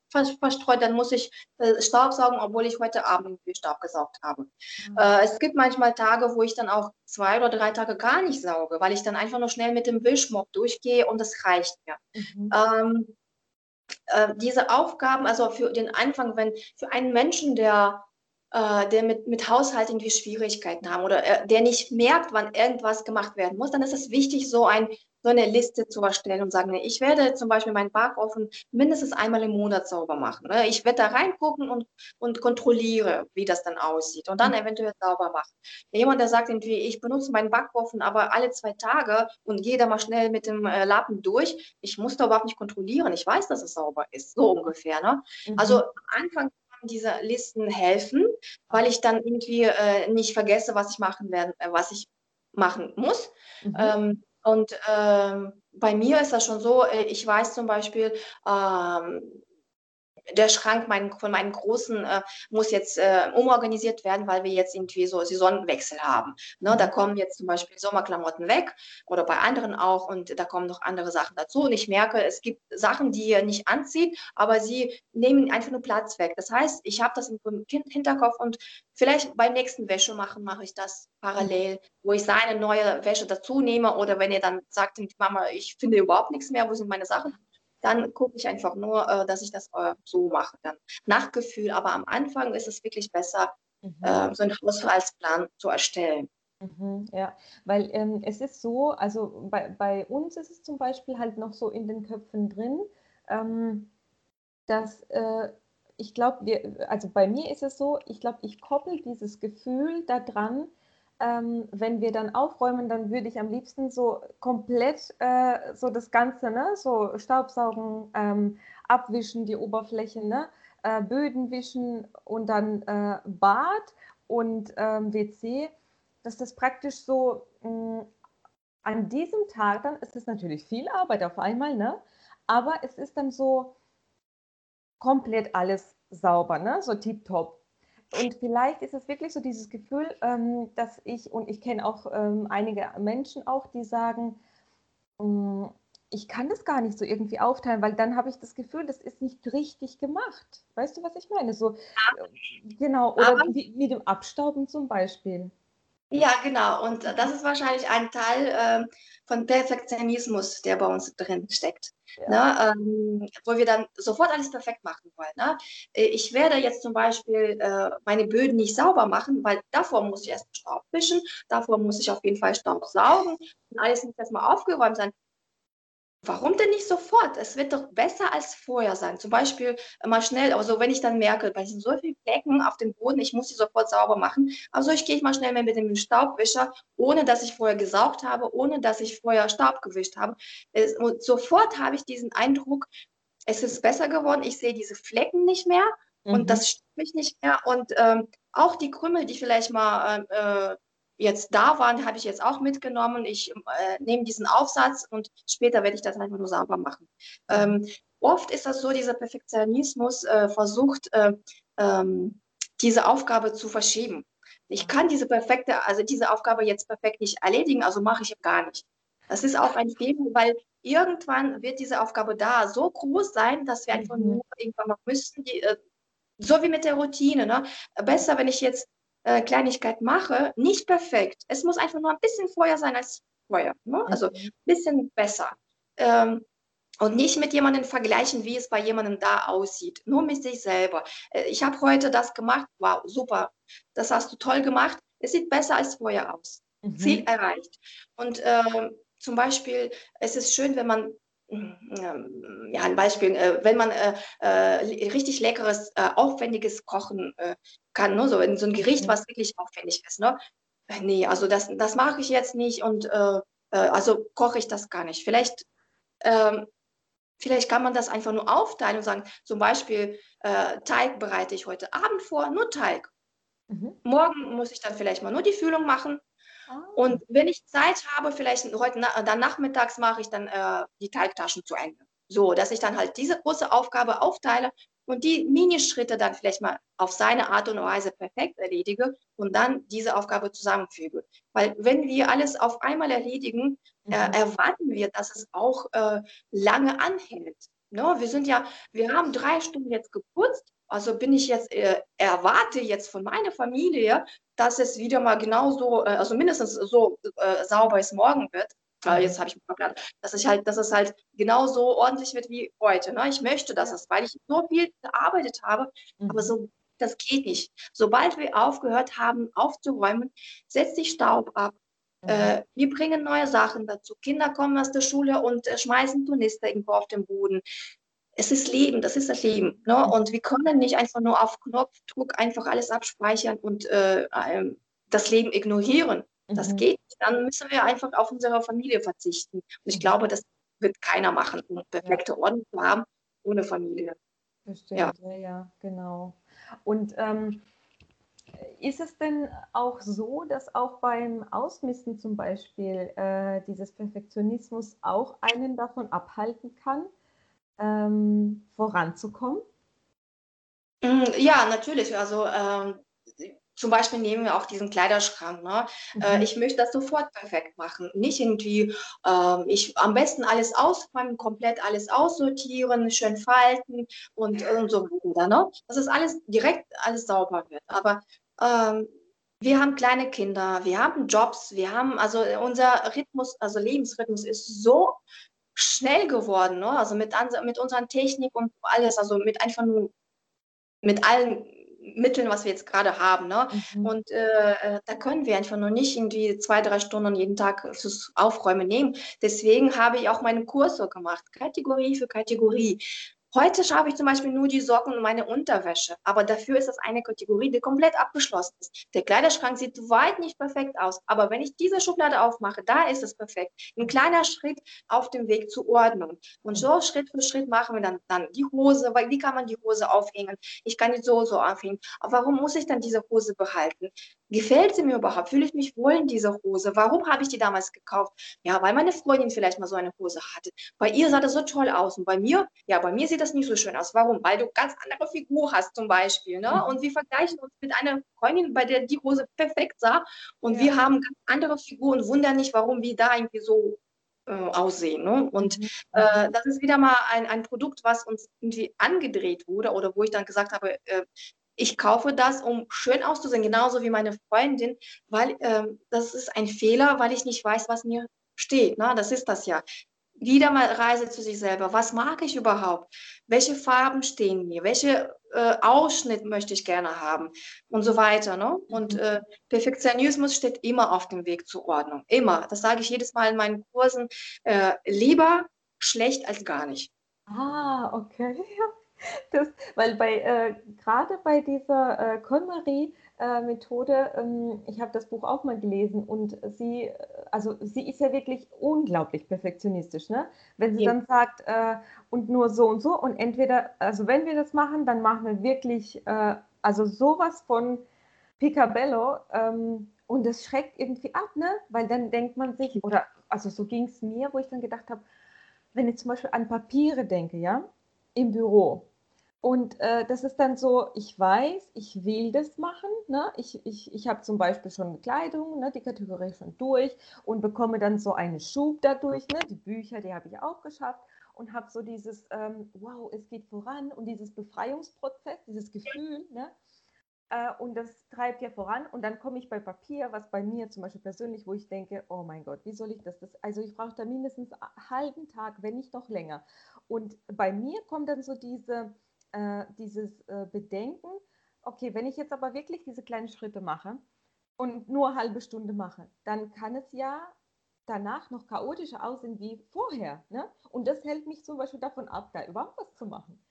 verstreut, dann muss ich äh, Staubsaugen, obwohl ich heute Abend irgendwie Staub gesaugt habe. Mhm. Äh, es gibt manchmal Tage, wo ich dann auch zwei oder drei Tage gar nicht sauge, weil ich dann einfach nur schnell mit dem Wischmopp durchgehe und das reicht mir. Mhm. Ähm, äh, diese Aufgaben, also für den Anfang, wenn für einen Menschen, der, äh, der mit, mit Haushalt irgendwie Schwierigkeiten haben oder äh, der nicht merkt, wann irgendwas gemacht werden muss, dann ist es wichtig, so ein so eine Liste zu erstellen und sagen, ich werde zum Beispiel meinen Backofen mindestens einmal im Monat sauber machen. Ne? Ich werde da reingucken und, und kontrolliere, wie das dann aussieht und dann mhm. eventuell sauber machen. Jemand, der sagt irgendwie, ich benutze meinen Backofen aber alle zwei Tage und gehe da mal schnell mit dem äh, Lappen durch, ich muss da überhaupt nicht kontrollieren. Ich weiß, dass es sauber ist, so ungefähr. Ne? Mhm. Also am Anfang diese Listen helfen, weil ich dann irgendwie äh, nicht vergesse, was ich machen werde, äh, was ich machen muss. Mhm. Ähm, und ähm, bei mir ist das schon so, äh, ich weiß zum Beispiel, ähm, der Schrank mein, von meinen Großen äh, muss jetzt äh, umorganisiert werden, weil wir jetzt irgendwie so Saisonwechsel haben. Ne, da mhm. kommen jetzt zum Beispiel Sommerklamotten weg oder bei anderen auch und da kommen noch andere Sachen dazu. Und ich merke, es gibt Sachen, die er nicht anzieht, aber sie nehmen einfach nur Platz weg. Das heißt, ich habe das im Hinterkopf und vielleicht beim nächsten Wäsche machen mache ich das parallel, wo ich seine neue Wäsche dazu nehme oder wenn ihr dann sagt, Mama, ich finde überhaupt nichts mehr, wo sind meine Sachen? Dann gucke ich einfach nur, äh, dass ich das äh, so mache. Dann nach Gefühl, aber am Anfang ist es wirklich besser, mhm. äh, so einen Haushaltsplan zu erstellen. Mhm, ja, weil ähm, es ist so, also bei, bei uns ist es zum Beispiel halt noch so in den Köpfen drin, ähm, dass äh, ich glaube, also bei mir ist es so, ich glaube, ich koppel dieses Gefühl daran, ähm, wenn wir dann aufräumen, dann würde ich am liebsten so komplett äh, so das Ganze, ne, so Staubsaugen, ähm, abwischen, die Oberfläche, ne, äh, Böden wischen und dann äh, Bad und ähm, WC, dass das praktisch so mh, mm, an diesem Tag dann, es ist natürlich viel Arbeit auf einmal, ne, aber es ist dann so komplett alles sauber, ne, so tiptop. Und vielleicht ist es wirklich so dieses Gefühl, ähm, dass ich, und ich kenne auch ähm, einige Menschen auch, die sagen, ähm, ich kann das gar nicht so irgendwie aufteilen, weil dann habe ich das Gefühl, das ist nicht richtig gemacht. Weißt du, was ich meine? So, äh, genau, oder wie, mit dem Abstauben zum Beispiel. Ja, genau. Und das ist wahrscheinlich ein Teil äh, von Perfektionismus, der bei uns drin steckt. Ja. Ne? Ähm, wo wir dann sofort alles perfekt machen wollen. Ne? Äh, ich werde jetzt zum Beispiel äh, meine Böden nicht sauber machen, weil davor muss ich erst Staub wischen, davor muss ich auf jeden Fall Staub saugen und alles muss erstmal aufgeräumt sein. Warum denn nicht sofort? Es wird doch besser als vorher sein. Zum Beispiel mal schnell, also wenn ich dann merke, bei sind so viele Flecken auf dem Boden, ich muss sie sofort sauber machen. Also ich gehe mal schnell mit dem Staubwischer, ohne dass ich vorher gesaugt habe, ohne dass ich vorher Staub gewischt habe. Und sofort habe ich diesen Eindruck, es ist besser geworden. Ich sehe diese Flecken nicht mehr und mhm. das stört mich nicht mehr. Und ähm, auch die Krümel, die vielleicht mal äh, jetzt da waren, habe ich jetzt auch mitgenommen. Ich äh, nehme diesen Aufsatz und später werde ich das einfach nur sauber machen. Ähm, oft ist das so, dieser Perfektionismus äh, versucht, äh, ähm, diese Aufgabe zu verschieben. Ich kann diese perfekte, also diese Aufgabe jetzt perfekt nicht erledigen, also mache ich gar nicht. Das ist auch ein Fehler, weil irgendwann wird diese Aufgabe da so groß sein, dass wir einfach mhm. nur irgendwann noch müssten, die, äh, so wie mit der Routine. Ne? Besser, wenn ich jetzt äh, Kleinigkeit mache, nicht perfekt. Es muss einfach nur ein bisschen vorher sein als vorher. Ne? Also ein bisschen besser. Ähm, und nicht mit jemandem vergleichen, wie es bei jemandem da aussieht. Nur mit sich selber. Äh, ich habe heute das gemacht. Wow, super. Das hast du toll gemacht. Es sieht besser als vorher aus. Mhm. Ziel erreicht. Und äh, zum Beispiel, es ist schön, wenn man ja, ein Beispiel, äh, wenn man äh, äh, richtig leckeres, aufwendiges Kochen kann, ne? so, so ein Gericht, was wirklich aufwendig ist. Ne? nee, also das, das mache ich jetzt nicht und also koche ich das gar nicht. Vielleicht, ähm, vielleicht kann man das einfach nur aufteilen und sagen, zum Beispiel äh, Teig bereite ich heute Abend vor, nur Teig. Mhm. Morgen muss ich dann vielleicht mal nur die Füllung machen. Ah. Und wenn ich Zeit habe, vielleicht heute dann nachmittags mache ich dann äh, die Teigtaschen zu Ende. So, dass ich dann halt diese große Aufgabe aufteile und die Minischritte dann vielleicht mal auf seine Art und Weise perfekt erledige und dann diese Aufgabe zusammenfüge. Weil wenn wir alles auf einmal erledigen, äh, mhm. äh, erwarten wir, dass es auch äh, lange anhält. No, ne? wir sind ja, wir haben drei Stunden jetzt geputzt, also bin ich jetzt, äh, erwarte jetzt von meiner Familie, dass es wieder mal genauso, äh, also mindestens so äh, sauber es morgen wird. Mhm. Jetzt habe ich mal dass ich halt, dass es halt genauso ordentlich wird wie heute. Ne? Ich möchte, dass es, weil ich so viel gearbeitet habe, mhm. aber so, das geht nicht. Sobald wir aufgehört haben, aufzuräumen, setzt sich Staub ab. Mhm. Äh, wir bringen neue Sachen dazu. Kinder kommen aus der Schule und äh, schmeißen Turnister irgendwo auf den Boden. Es ist Leben, das ist das Leben. Ne? Mhm. Und wir können nicht einfach nur auf Knopfdruck einfach alles abspeichern und äh, ähm, das Leben ignorieren. Das mhm. geht nicht. Dann müssen wir einfach auf unsere Familie verzichten. Und ich mhm. glaube, das wird keiner machen, um perfekte. Ordnung zu haben ohne Familie. Bestimmt, ja, ja, ja genau. Und ähm, ist es denn auch so, dass auch beim Ausmisten zum Beispiel äh, dieses Perfektionismus auch einen davon abhalten kann, ähm, voranzukommen? Mm, ja, natürlich. Also ähm, zum Beispiel nehmen wir auch diesen Kleiderschrank. Ne? Äh, mhm. ich möchte das sofort perfekt machen. Nicht irgendwie, äh, ich am besten alles ausräumen, komplett alles aussortieren, schön falten und, und so weiter. Ne? Dass es alles direkt alles sauber wird. Aber ähm, wir haben kleine Kinder, wir haben Jobs, wir haben, also unser Rhythmus, also Lebensrhythmus ist so schnell geworden, ne? also mit, mit unserer Technik und alles, also mit einfach nur mit allen Mitteln, was wir jetzt gerade haben. Ne? Mhm. Und äh, äh, da können wir einfach nur nicht irgendwie zwei, drei Stunden jeden Tag fürs Aufräumen nehmen. Deswegen habe ich auch meinen Kurs so gemacht, Kategorie für Kategorie. Heute schreibe ich zum Beispiel nur die Socken und meine Unterwäsche, aber dafür ist das eine Kategorie, die komplett abgeschlossen ist. Der Kleiderschrank sieht weit nicht perfekt aus, aber wenn ich diese Schublade aufmache, da ist es perfekt. Ein kleiner Schritt auf dem Weg zur Ordnung. Und so Schritt für Schritt machen wir dann, dann die Hose, weil wie kann man die Hose aufhängen? Ich kann die so, so aufhängen. Aber warum muss ich dann diese Hose behalten? Gefällt sie mir überhaupt? Fühle ich mich wohl in dieser Hose? Warum habe ich die damals gekauft? Ja, weil meine Freundin vielleicht mal so eine Hose hatte. Bei ihr sah das so toll aus und bei mir, ja, bei mir sieht das nicht so schön aus. Warum? Weil du ganz andere Figur hast zum Beispiel. Ne? Mhm. Und wir vergleichen uns mit einer Freundin, bei der die Hose perfekt sah und ja. wir haben ganz andere Figuren und wundern nicht, warum wir da irgendwie so äh, aussehen. Ne? Und mhm. äh, das ist wieder mal ein, ein Produkt, was uns irgendwie angedreht wurde oder wo ich dann gesagt habe, äh, ich kaufe das, um schön auszusehen, genauso wie meine Freundin, weil ähm, das ist ein Fehler, weil ich nicht weiß, was mir steht. Ne? Das ist das ja. Wieder mal Reise zu sich selber. Was mag ich überhaupt? Welche Farben stehen mir? Welche äh, Ausschnitt möchte ich gerne haben? Und so weiter. Ne? Und mhm. äh, Perfektionismus steht immer auf dem Weg zur Ordnung. Immer. Das sage ich jedes Mal in meinen Kursen. Äh, lieber schlecht als gar nicht. Ah, okay. Das, weil bei äh, gerade bei dieser äh, KonMari-Methode, äh, ähm, ich habe das Buch auch mal gelesen und sie, also sie ist ja wirklich unglaublich perfektionistisch, ne? Wenn sie ja. dann sagt, äh, und nur so und so und entweder, also wenn wir das machen, dann machen wir wirklich, äh, also sowas von Picabello ähm, und das schreckt irgendwie ab, ne? Weil dann denkt man sich, oder also so ging es mir, wo ich dann gedacht habe, wenn ich zum Beispiel an Papiere denke, ja, im Büro, und äh, das ist dann so, ich weiß, ich will das machen. Ne? Ich, ich, ich habe zum Beispiel schon Kleidung, ne? die Kategorie schon durch und bekomme dann so einen Schub dadurch. Ne? Die Bücher, die habe ich auch geschafft und habe so dieses, ähm, wow, es geht voran und dieses Befreiungsprozess, dieses Gefühl. Ne? Äh, und das treibt ja voran. Und dann komme ich bei Papier, was bei mir zum Beispiel persönlich, wo ich denke, oh mein Gott, wie soll ich das? das also ich brauche da mindestens einen halben Tag, wenn nicht noch länger. Und bei mir kommt dann so diese äh, dieses äh, Bedenken, okay, wenn ich jetzt aber wirklich diese kleinen Schritte mache und nur eine halbe Stunde mache, dann kann es ja danach noch chaotischer aussehen wie vorher. Ne? Und das hält mich zum Beispiel davon ab, da überhaupt was zu machen.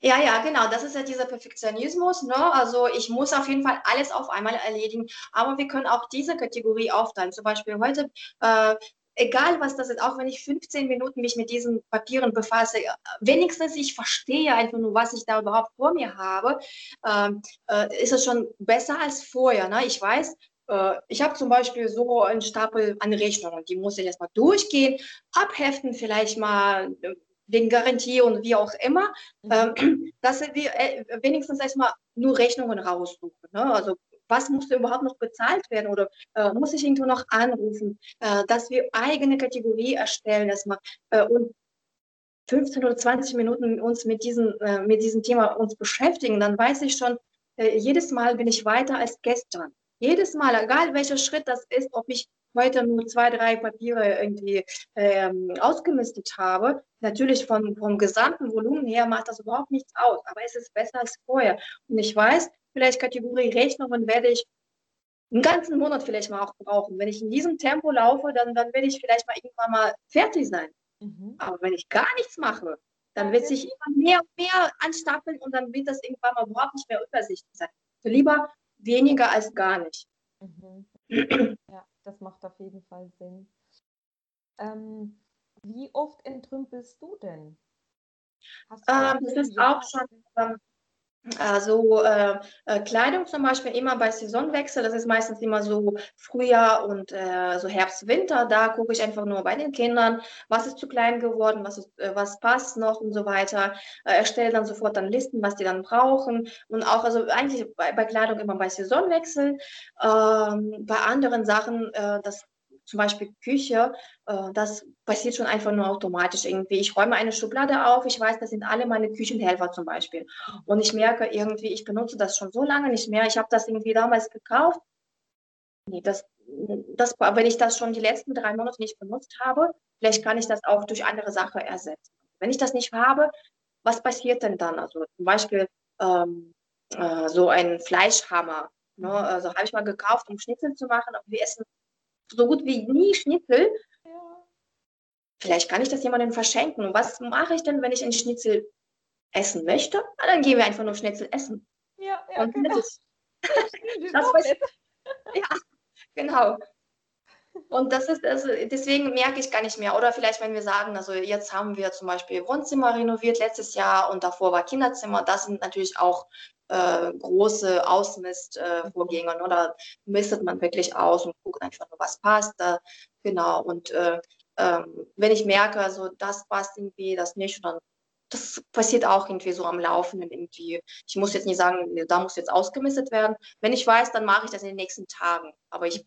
Ja, ja, genau. Das ist ja dieser Perfektionismus. Ne? Also ich muss auf jeden Fall alles auf einmal erledigen. Aber wir können auch diese Kategorie aufteilen. Zum Beispiel heute, äh, egal was das ist, auch wenn ich 15 Minuten mich mit diesen Papieren befasse, wenigstens ich verstehe einfach nur, was ich da überhaupt vor mir habe, äh, äh, ist es schon besser als vorher. Ne? Ich weiß, äh, ich habe zum Beispiel so einen Stapel an Rechnungen, die muss ich erstmal durchgehen, abheften, vielleicht mal äh, wegen Garantie und wie auch immer, mhm. ähm, dass wir äh, wenigstens erstmal nur Rechnungen raussuchen. Ne? Also was muss überhaupt noch bezahlt werden oder äh, muss ich irgendwo noch anrufen, äh, dass wir eigene Kategorie erstellen erstmal äh, und 15 oder 20 Minuten uns mit diesem, äh, mit diesem Thema uns beschäftigen, dann weiß ich schon, äh, jedes Mal bin ich weiter als gestern. Jedes Mal, egal welcher Schritt das ist, ob ich heute nur zwei, drei Papiere irgendwie ähm, ausgemistet habe, natürlich vom, vom gesamten Volumen her macht das überhaupt nichts aus, aber es ist besser als vorher. Und ich weiß, vielleicht Kategorie Rechnungen werde ich einen ganzen Monat vielleicht mal auch brauchen. Wenn ich in diesem Tempo laufe, dann, dann werde ich vielleicht mal irgendwann mal fertig sein. Mhm. Aber wenn ich gar nichts mache, dann wird sich immer mehr und mehr anstapeln und dann wird das irgendwann mal überhaupt nicht mehr übersichtlich sein. So lieber weniger als gar nicht. Mhm. Ja, das macht auf jeden Fall Sinn. Ähm, wie oft entrümpelst du denn? Ähm, das ist auch schon ähm, also äh, äh, Kleidung zum Beispiel immer bei Saisonwechsel, das ist meistens immer so Frühjahr und äh, so Herbst, Winter. Da gucke ich einfach nur bei den Kindern, was ist zu klein geworden, was, ist, äh, was passt noch und so weiter. Äh, erstelle dann sofort dann Listen, was die dann brauchen. Und auch also eigentlich bei, bei Kleidung immer bei Saisonwechsel. Ähm, bei anderen Sachen, äh, das zum Beispiel Küche, äh, das passiert schon einfach nur automatisch irgendwie. Ich räume eine Schublade auf, ich weiß, das sind alle meine Küchenhelfer zum Beispiel. Und ich merke irgendwie, ich benutze das schon so lange nicht mehr. Ich habe das irgendwie damals gekauft. Nee, das, das, wenn ich das schon die letzten drei Monate nicht benutzt habe, vielleicht kann ich das auch durch andere Sachen ersetzen. Wenn ich das nicht habe, was passiert denn dann? Also zum Beispiel ähm, äh, so ein Fleischhammer. Ne? Also habe ich mal gekauft, um Schnitzel zu machen, aber wir essen so gut wie nie Schnitzel. Ja. Vielleicht kann ich das jemandem verschenken. Was mache ich denn, wenn ich ein Schnitzel essen möchte? Na, dann gehen wir einfach nur Schnitzel essen. Ja, ja, Und genau. Das, das weiß, ja, genau. Und das ist, also deswegen merke ich gar nicht mehr. Oder vielleicht, wenn wir sagen, also jetzt haben wir zum Beispiel Wohnzimmer renoviert letztes Jahr und davor war Kinderzimmer. Das sind natürlich auch äh, große Ausmistvorgänge. Äh, da mistet man wirklich aus und guckt einfach nur, was passt. Da, genau. Und äh, ähm, wenn ich merke, also das passt irgendwie, das nicht, dann das passiert auch irgendwie so am Laufenden irgendwie. Ich muss jetzt nicht sagen, da muss jetzt ausgemistet werden. Wenn ich weiß, dann mache ich das in den nächsten Tagen. Aber ich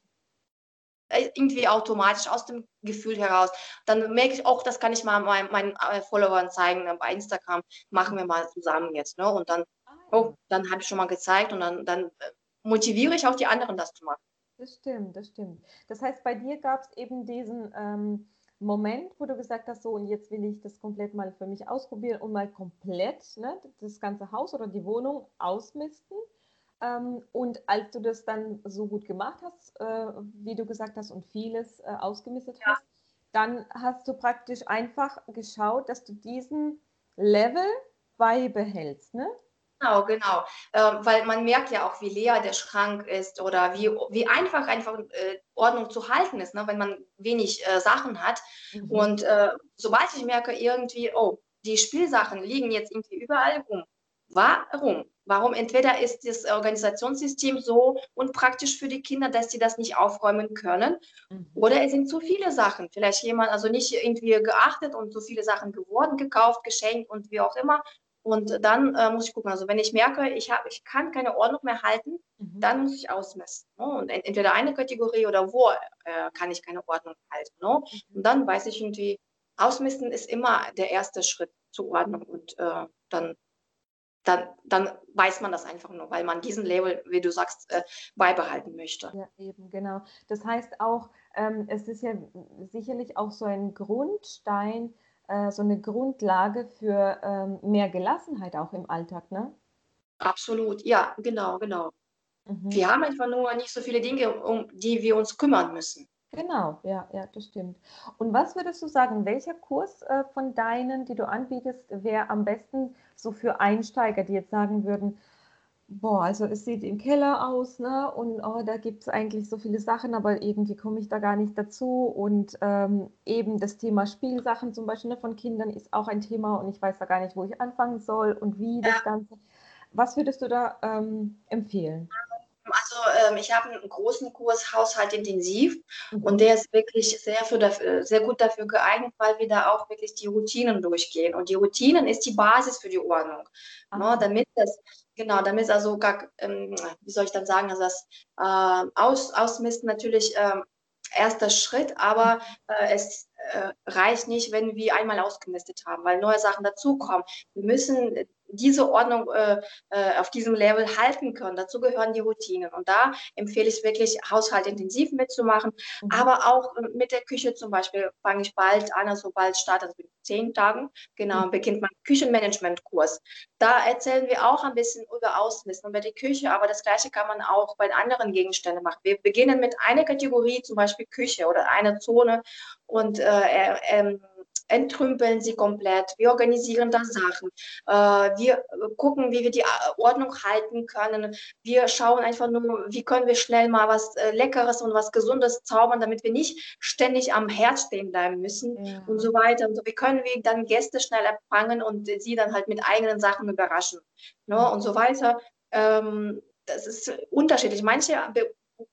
äh, irgendwie automatisch aus dem Gefühl heraus. Dann merke ich auch, das kann ich mal meinen, meinen äh, Followern zeigen. Bei Instagram machen wir mal zusammen jetzt. Ne? Und dann oh, dann habe ich schon mal gezeigt und dann, dann äh, motiviere ich auch die anderen, das zu machen. Das stimmt, das stimmt. Das heißt, bei dir gab es eben diesen ähm, Moment, wo du gesagt hast, so und jetzt will ich das komplett mal für mich ausprobieren und mal komplett ne, das ganze Haus oder die Wohnung ausmisten. Ähm, und als du das dann so gut gemacht hast, äh, wie du gesagt hast, und vieles äh, ausgemistet ja. hast, dann hast du praktisch einfach geschaut, dass du diesen Level beibehältst. Ne? Genau, genau. Ähm, weil man merkt ja auch, wie leer der Schrank ist oder wie, wie einfach einfach äh, Ordnung zu halten ist, ne, wenn man wenig äh, Sachen hat. Mhm. Und äh, sobald ich merke irgendwie, oh, die Spielsachen liegen jetzt irgendwie überall rum. Warum? Warum? Entweder ist das Organisationssystem so unpraktisch für die Kinder, dass sie das nicht aufräumen können, mhm. oder es sind zu viele Sachen. Vielleicht jemand also nicht irgendwie geachtet und so viele Sachen geworden, gekauft, geschenkt und wie auch immer. Und dann äh, muss ich gucken, also wenn ich merke, ich, hab, ich kann keine Ordnung mehr halten, mhm. dann muss ich ausmessen. Ne? Und entweder eine Kategorie oder wo äh, kann ich keine Ordnung halten. Ne? Mhm. Und dann weiß ich irgendwie, ausmessen ist immer der erste Schritt zur Ordnung. Und äh, dann, dann, dann weiß man das einfach nur, weil man diesen Label, wie du sagst, äh, beibehalten möchte. Ja, eben, genau. Das heißt auch, ähm, es ist ja sicherlich auch so ein Grundstein, äh, so eine Grundlage für ähm, mehr Gelassenheit auch im Alltag, ne? Absolut, ja, genau, genau. Mhm. Wir haben einfach nur nicht so viele Dinge, um die wir uns kümmern müssen. Genau, ja, ja, das stimmt. Und was würdest du sagen, welcher Kurs äh, von deinen, die du anbietest, wäre am besten so für Einsteiger, die jetzt sagen würden, boah, also es sieht im Keller aus, ne? Und oh, da gibt es eigentlich so viele Sachen, aber irgendwie komme ich da gar nicht dazu. Und ähm, eben das Thema Spielsachen zum Beispiel ne, von Kindern ist auch ein Thema und ich weiß da gar nicht, wo ich anfangen soll und wie das Ganze. Was würdest du da ähm, empfehlen? Also ähm, ich habe einen großen Kurs Haushalt intensiv mhm. und der ist wirklich sehr, für, äh, sehr gut dafür geeignet, weil wir da auch wirklich die Routinen durchgehen. Und die Routinen ist die Basis für die Ordnung. Ne, damit das, genau, damit es also gar, ähm, wie soll ich dann sagen, also das äh, Aus, Ausmisten natürlich äh, erster Schritt, aber äh, es äh, reicht nicht, wenn wir einmal ausgemistet haben, weil neue Sachen dazukommen. Wir müssen diese Ordnung äh, äh, auf diesem Level halten können. Dazu gehören die Routinen. Und da empfehle ich wirklich, Haushalt intensiv mitzumachen, mhm. aber auch äh, mit der Küche zum Beispiel fange ich bald an, also bald startet, also in zehn Tagen, genau, mhm. beginnt mein Küchenmanagement-Kurs. Da erzählen wir auch ein bisschen über Ausmisten über die Küche, aber das Gleiche kann man auch bei anderen Gegenständen machen. Wir beginnen mit einer Kategorie, zum Beispiel Küche oder einer Zone und äh, äh, entrümpeln sie komplett, wir organisieren da Sachen, äh, wir gucken, wie wir die äh, Ordnung halten können, wir schauen einfach nur, wie können wir schnell mal was äh, Leckeres und was Gesundes zaubern, damit wir nicht ständig am Herd stehen bleiben müssen ja. und so weiter und so. Wie können wir dann Gäste schnell empfangen und sie dann halt mit eigenen Sachen überraschen ne? und so weiter. Ähm, das ist unterschiedlich. Manche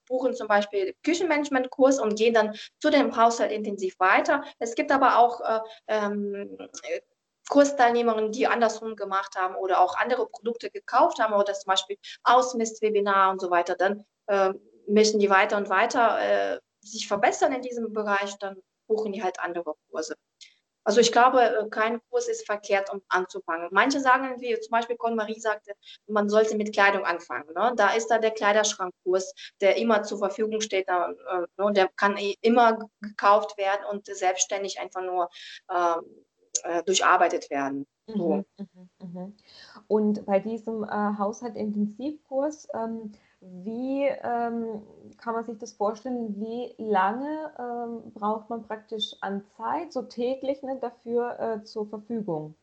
buchen zum Beispiel Küchenmanagement-Kurs und gehen dann zu dem Haushalt intensiv weiter. Es gibt aber auch äh, ähm, Kursteilnehmerinnen, die andersrum gemacht haben oder auch andere Produkte gekauft haben oder zum Beispiel Ausmist-Webinar und so weiter. Dann äh, müssen die weiter und weiter äh, sich verbessern in diesem Bereich, dann buchen die halt andere Kurse. Also ich glaube, äh, kein Kurs ist verkehrt, um anzufangen. Manche sagen, wie zum Beispiel Con-Marie sagte, man sollte mit Kleidung anfangen. Ne? Da ist da der Kleiderschrankkurs, der immer zur Verfügung steht. Äh, ne? Der kann immer gekauft werden und selbstständig einfach nur ähm, äh, durcharbeitet werden. So. Mhm, mh, mh. Und bei diesem äh, Haushalt-Intensivkurs, ähm, wie ähm, kann man sich das vorstellen? Wie lange ähm, braucht man praktisch an Zeit, so täglich, ne, dafür äh, zur Verfügung?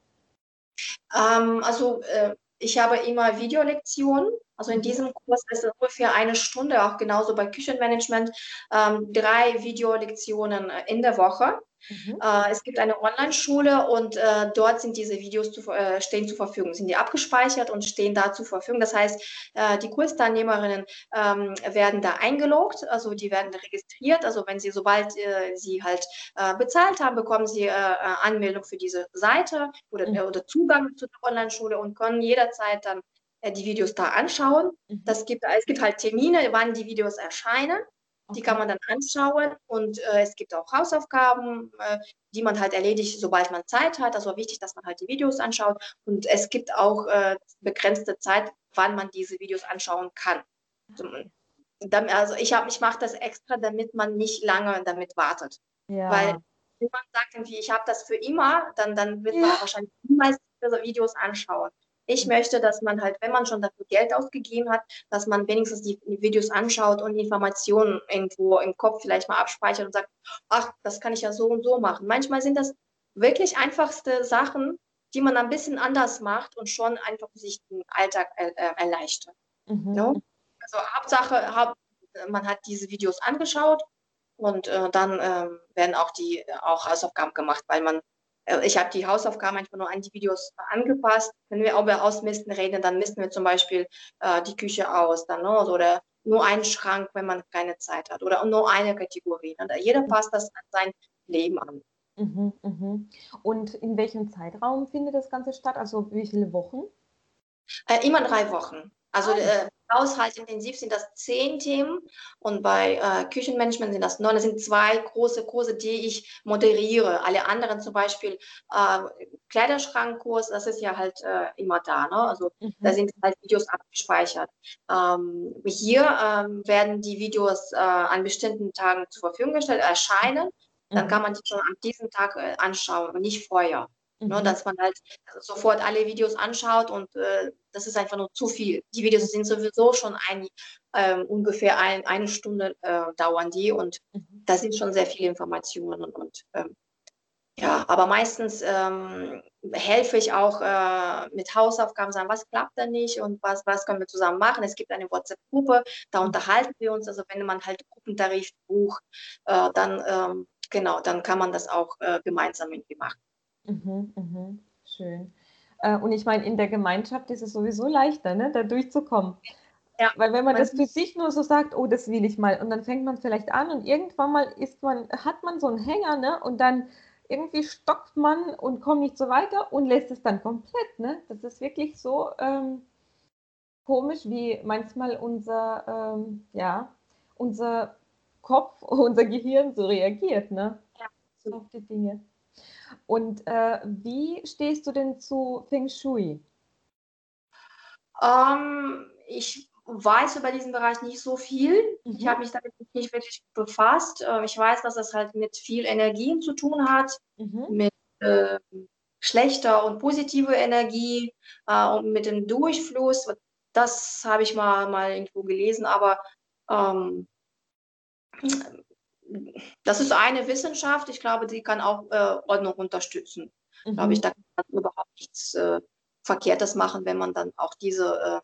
Ähm, also äh, ich habe immer Videolektionen. Also in mhm. diesem Kurs ist es ungefähr eine Stunde, auch genauso bei Küchenmanagement, ähm, drei Videolektionen in der Woche. Mhm. Äh, es gibt eine Online-Schule und äh, dort sind diese Videos zu, äh, stehen zur Verfügung, sind die abgespeichert und stehen da zur Verfügung. Das heißt, äh, die Kursteilnehmerinnen ähm, werden da eingeloggt, also die werden registriert. Also wenn sie, sobald äh, sie halt äh, bezahlt haben, bekommen sie Anmeldung für diese Seite oder, mhm. oder Zugang zu der Online-Schule und können jederzeit dann die Videos da anschauen. Mhm. Das gibt, es gibt halt Termine, wann die Videos erscheinen. Die kann man dann anschauen und äh, es gibt auch Hausaufgaben, äh, die man halt erledigt, sobald man Zeit hat. Also wichtig, dass man halt die Videos anschaut und es gibt auch äh, begrenzte Zeit, wann man diese Videos anschauen kann. Also ich, ich mache das extra, damit man nicht lange damit wartet. Ja. Weil wenn man sagt, irgendwie, ich habe das für immer, dann, dann wird man wahrscheinlich niemals diese Videos anschauen. Ich möchte, dass man halt, wenn man schon dafür Geld ausgegeben hat, dass man wenigstens die Videos anschaut und Informationen irgendwo im Kopf vielleicht mal abspeichert und sagt, ach, das kann ich ja so und so machen. Manchmal sind das wirklich einfachste Sachen, die man ein bisschen anders macht und schon einfach sich den Alltag äh, erleichtert. Mhm. Ja? Also Hauptsache, haupt, man hat diese Videos angeschaut und äh, dann äh, werden auch die auch Hausaufgaben gemacht, weil man äh, ich habe die Hausaufgaben manchmal nur an die Videos angepasst. Wenn wir über Ausmisten reden, dann misten wir zum Beispiel äh, die Küche aus dann, ne? oder nur einen Schrank, wenn man keine Zeit hat oder nur eine Kategorie. Ne? Jeder passt das an sein Leben an. Mhm, mhm. Und in welchem Zeitraum findet das Ganze statt? Also wie viele Wochen? Äh, immer drei Wochen. Also ah. äh, Haushaltsintensiv sind das zehn Themen und bei äh, Küchenmanagement sind das neun. Das sind zwei große Kurse, die ich moderiere. Alle anderen zum Beispiel äh, Kleiderschrankkurs, das ist ja halt äh, immer da. Ne? Also mhm. da sind halt Videos abgespeichert. Ähm, hier ähm, werden die Videos äh, an bestimmten Tagen zur Verfügung gestellt, erscheinen. Dann mhm. kann man die schon an diesem Tag äh, anschauen und nicht vorher. Ne, mhm. Ne, dass man halt sofort alle Videos anschaut und äh, das ist einfach nur zu viel. Die Videos sind sowieso schon ein, ähm, ungefähr ein, eine Stunde äh, dauern die und mhm. da sind schon sehr viele Informationen und ähm, ja, aber meistens ähm, helfe ich auch äh, mit Hausaufgaben, sagen, was klappt da nicht und was, was können wir zusammen machen. Es gibt eine WhatsApp-Gruppe, da mhm. unterhalten wir uns. Also wenn man halt Gruppentarif bucht, äh, dann ähm, genau, dann kann man das auch äh, gemeinsam irgendwie machen. Mhm, mh, schön. Äh, und ich meine, in der Gemeinschaft ist es sowieso leichter, ne, da durchzukommen. Ja, Weil wenn man das für sich nur so sagt, oh, das will ich mal, und dann fängt man vielleicht an und irgendwann mal ist man, hat man so einen Hänger, ne? Und dann irgendwie stockt man und kommt nicht so weiter und lässt es dann komplett. Ne? Das ist wirklich so ähm, komisch, wie manchmal unser, ähm, ja, unser Kopf, unser Gehirn so reagiert ne? Ja. auf die Dinge. Und äh, wie stehst du denn zu Feng Shui? Ähm, ich weiß über diesen Bereich nicht so viel. Mhm. Ich habe mich damit nicht wirklich befasst. Ähm, ich weiß, dass es halt mit viel Energien zu tun hat, mhm. mit äh, schlechter und positiver Energie äh, und mit dem Durchfluss. Das habe ich mal, mal irgendwo gelesen, aber ähm, das ist eine Wissenschaft. Ich glaube, die kann auch äh, Ordnung unterstützen. Mhm. Glaube ich, da kann man überhaupt nichts äh, Verkehrtes machen, wenn man dann auch diese äh,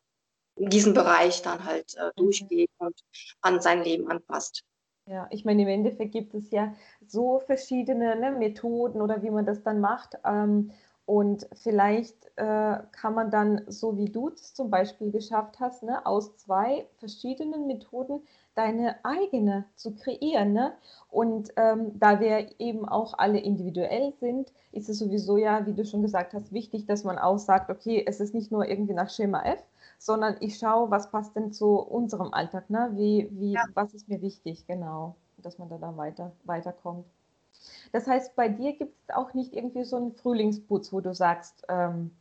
diesen Bereich dann halt äh, mhm. durchgeht und an sein Leben anpasst. Ja, ich meine, im Endeffekt gibt es ja so verschiedene ne, Methoden oder wie man das dann macht. Ähm, und vielleicht äh, kann man dann, so wie du es zum Beispiel geschafft hast, ne, aus zwei verschiedenen Methoden deine eigene zu kreieren. Ne? Und ähm, da wir eben auch alle individuell sind, ist es sowieso ja, wie du schon gesagt hast, wichtig, dass man auch sagt, okay, es ist nicht nur irgendwie nach Schema F, sondern ich schaue, was passt denn zu unserem Alltag, ne? Wie, wie, ja. was ist mir wichtig, genau, dass man da dann weiter, weiterkommt. Das heißt, bei dir gibt es auch nicht irgendwie so einen Frühlingsputz, wo du sagst, ähm,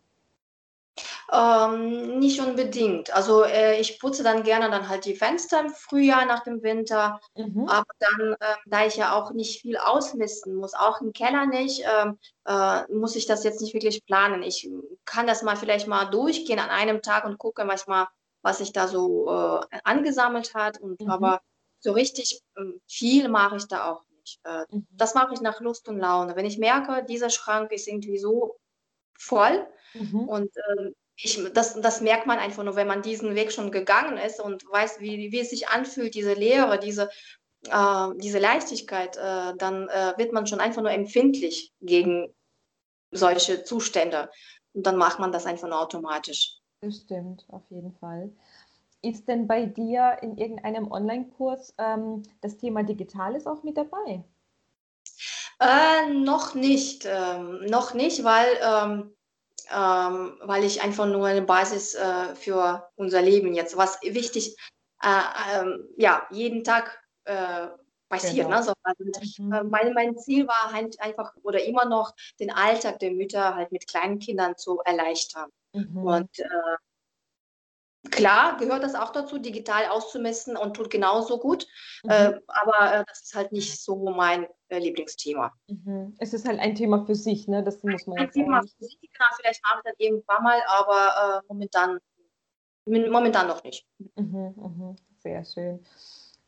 ähm, nicht unbedingt. Also äh, ich putze dann gerne dann halt die Fenster im Frühjahr nach dem Winter. Mhm. Aber dann, äh, da ich ja auch nicht viel ausmisten muss, auch im Keller nicht, äh, äh, muss ich das jetzt nicht wirklich planen. Ich kann das mal vielleicht mal durchgehen an einem Tag und gucke manchmal, was sich da so äh, angesammelt hat. Und mhm. aber so richtig ähm, viel mache ich da auch nicht. Äh, mhm. Das mache ich nach Lust und Laune. Wenn ich merke, dieser Schrank ist irgendwie so voll mhm. und ähm, ich, das, das merkt man einfach nur, wenn man diesen Weg schon gegangen ist und weiß, wie, wie es sich anfühlt, diese Leere, diese, äh, diese Leichtigkeit, äh, dann äh, wird man schon einfach nur empfindlich gegen solche Zustände. Und dann macht man das einfach nur automatisch. Das stimmt, auf jeden Fall. Ist denn bei dir in irgendeinem Online-Kurs ähm, das Thema Digitales auch mit dabei? Äh, noch nicht, ähm, noch nicht, weil ähm, ähm, weil ich einfach nur eine Basis äh, für unser Leben jetzt, was wichtig, äh, ähm, ja, jeden Tag äh, passiert. Genau. Ne? So, also, mhm. Äh, mein, mein Ziel war halt einfach oder immer noch den Alltag der Mütter halt mit kleinen Kindern zu erleichtern. Mhm. Und äh, Klar gehört das auch dazu, digital auszumessen und tut genauso gut. Mhm. Äh, aber äh, das ist halt nicht so mein äh, Lieblingsthema. Mhm. Es ist halt ein Thema für sich, ne? Das muss man ein Thema für sich, genau. Vielleicht mache ich das irgendwann mal, aber äh, momentan, momentan noch nicht. Mhm, mhm. Sehr schön.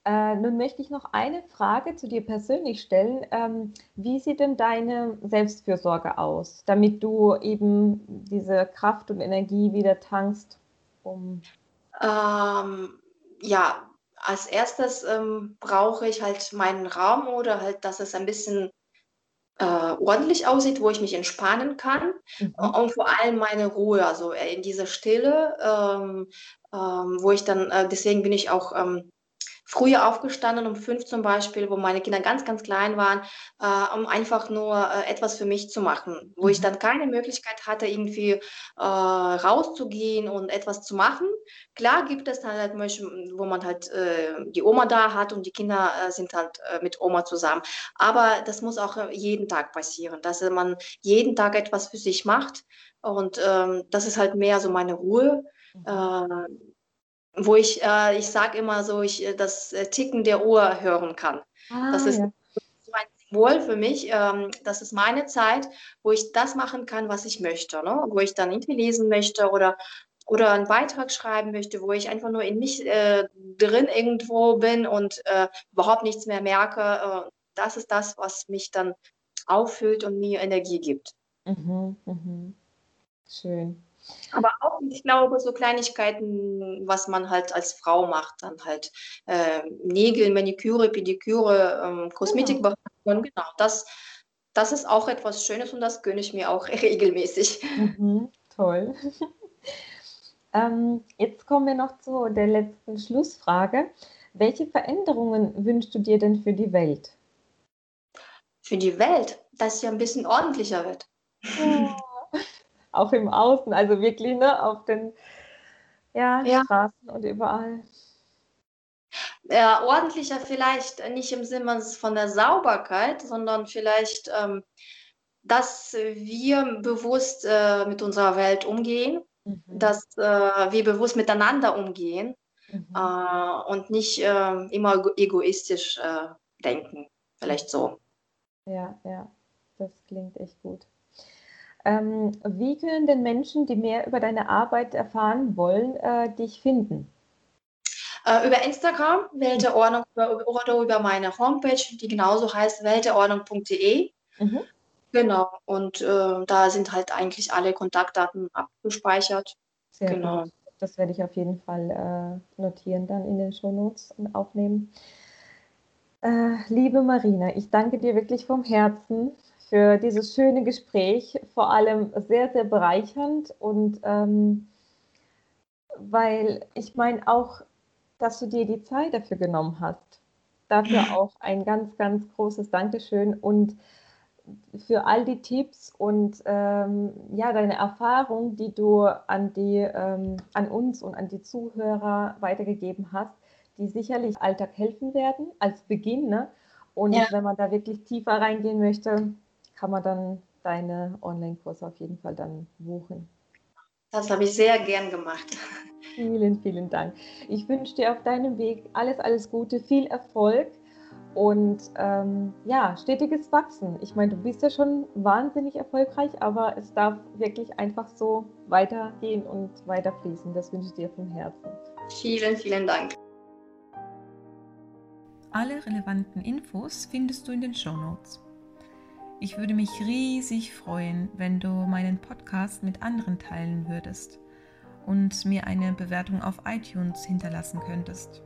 Äh, nun möchte ich noch eine Frage zu dir persönlich stellen. Ähm, wie sieht denn deine Selbstfürsorge aus, damit du eben diese Kraft und Energie wieder tankst? Um ähm, ja, als erstes ähm, brauche ich halt meinen Raum oder halt, dass es ein bisschen äh, ordentlich aussieht, wo ich mich entspannen kann mhm. und vor allem meine Ruhe, also äh, in dieser Stille, ähm, ähm, wo ich dann, äh, deswegen bin ich auch ähm, früher aufgestanden, um fünf zum Beispiel, wo meine Kinder ganz, ganz klein waren, äh, um einfach nur äh, etwas für mich zu machen, wo mhm. ich dann keine Möglichkeit hatte, irgendwie äh, rauszugehen und etwas zu machen. Klar gibt es dann halt wo man halt äh, die Oma da hat und die Kinder äh, sind halt äh, mit Oma zusammen. Aber das muss auch jeden Tag passieren, dass man jeden Tag etwas für sich macht. Und ähm, das ist halt mehr so meine Ruhe. Mhm wo ich, äh, ich sage immer so, ich äh, das äh, Ticken der Uhr hören kann. Ah, das ist ja. so ein Symbol für mich. Ähm, das ist meine Zeit, wo ich das machen kann, was ich möchte. Ne? Wo ich dann irgendwie lesen möchte oder, oder einen Beitrag schreiben möchte, wo ich einfach nur in mich äh, drin irgendwo bin und äh, überhaupt nichts mehr merke. Äh, das ist das, was mich dann auffüllt und mir Energie gibt. Mhm, mhm. Schön. Aber auch, ich glaube, so Kleinigkeiten, was man halt als Frau macht, dann halt äh, Nägel, Maniküre, Pediküre, ähm, Kosmetikbehandlung, genau, das, das ist auch etwas Schönes und das gönne ich mir auch regelmäßig. Mhm, toll. ähm, jetzt kommen wir noch zu der letzten Schlussfrage. Welche Veränderungen wünschst du dir denn für die Welt? Für die Welt, dass sie ein bisschen ordentlicher wird. Oh, auch im Außen, also wirklich ne, auf den ja, ja. Straßen und überall. Ja, ordentlicher vielleicht nicht im Sinne von der Sauberkeit, sondern vielleicht, ähm, dass wir bewusst äh, mit unserer Welt umgehen, mhm. dass äh, wir bewusst miteinander umgehen mhm. äh, und nicht äh, immer egoistisch äh, denken. Vielleicht so. Ja, ja, das klingt echt gut. Ähm, wie können denn Menschen, die mehr über deine Arbeit erfahren wollen, äh, dich finden? Äh, über Instagram, Welteordnung, oder über meine Homepage, die genauso heißt, welteordnung.de. Mhm. Genau, und äh, da sind halt eigentlich alle Kontaktdaten abgespeichert. Sehr genau. Gut. Das werde ich auf jeden Fall äh, notieren, dann in den Shownotes und aufnehmen. Äh, liebe Marina, ich danke dir wirklich vom Herzen für dieses schöne Gespräch, vor allem sehr, sehr bereichernd und ähm, weil ich meine auch, dass du dir die Zeit dafür genommen hast. Dafür auch ein ganz, ganz großes Dankeschön und für all die Tipps und ähm, ja, deine Erfahrung, die du an, die, ähm, an uns und an die Zuhörer weitergegeben hast, die sicherlich Alltag helfen werden als Beginn. Ne? Und ja. wenn man da wirklich tiefer reingehen möchte, kann man dann deine Online-Kurse auf jeden Fall dann buchen. Das habe ich sehr gern gemacht. Vielen, vielen Dank. Ich wünsche dir auf deinem Weg alles, alles Gute, viel Erfolg und ähm, ja, stetiges Wachsen. Ich meine, du bist ja schon wahnsinnig erfolgreich, aber es darf wirklich einfach so weitergehen und weiter fließen. Das wünsche ich dir vom Herzen. Vielen, vielen Dank. Alle relevanten Infos findest du in den Show Notes. Ich würde mich riesig freuen, wenn du meinen Podcast mit anderen teilen würdest und mir eine Bewertung auf iTunes hinterlassen könntest.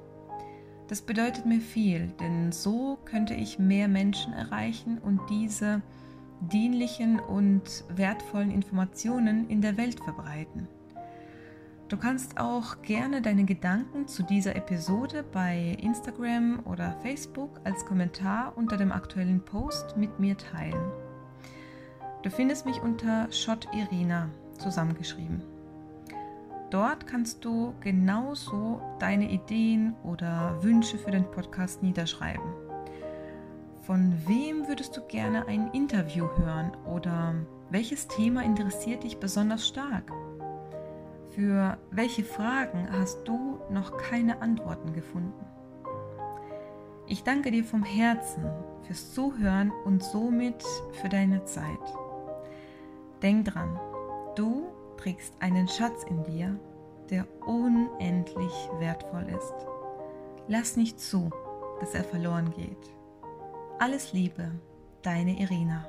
Das bedeutet mir viel, denn so könnte ich mehr Menschen erreichen und diese dienlichen und wertvollen Informationen in der Welt verbreiten. Du kannst auch gerne deine Gedanken zu dieser Episode bei Instagram oder Facebook als Kommentar unter dem aktuellen Post mit mir teilen. Du findest mich unter Shot Irina zusammengeschrieben. Dort kannst du genauso deine Ideen oder Wünsche für den Podcast niederschreiben. Von wem würdest du gerne ein Interview hören oder welches Thema interessiert dich besonders stark? Für welche Fragen hast du noch keine Antworten gefunden? Ich danke dir vom Herzen fürs Zuhören und somit für deine Zeit. Denk dran, du trägst einen Schatz in dir, der unendlich wertvoll ist. Lass nicht zu, dass er verloren geht. Alles Liebe, deine Irina.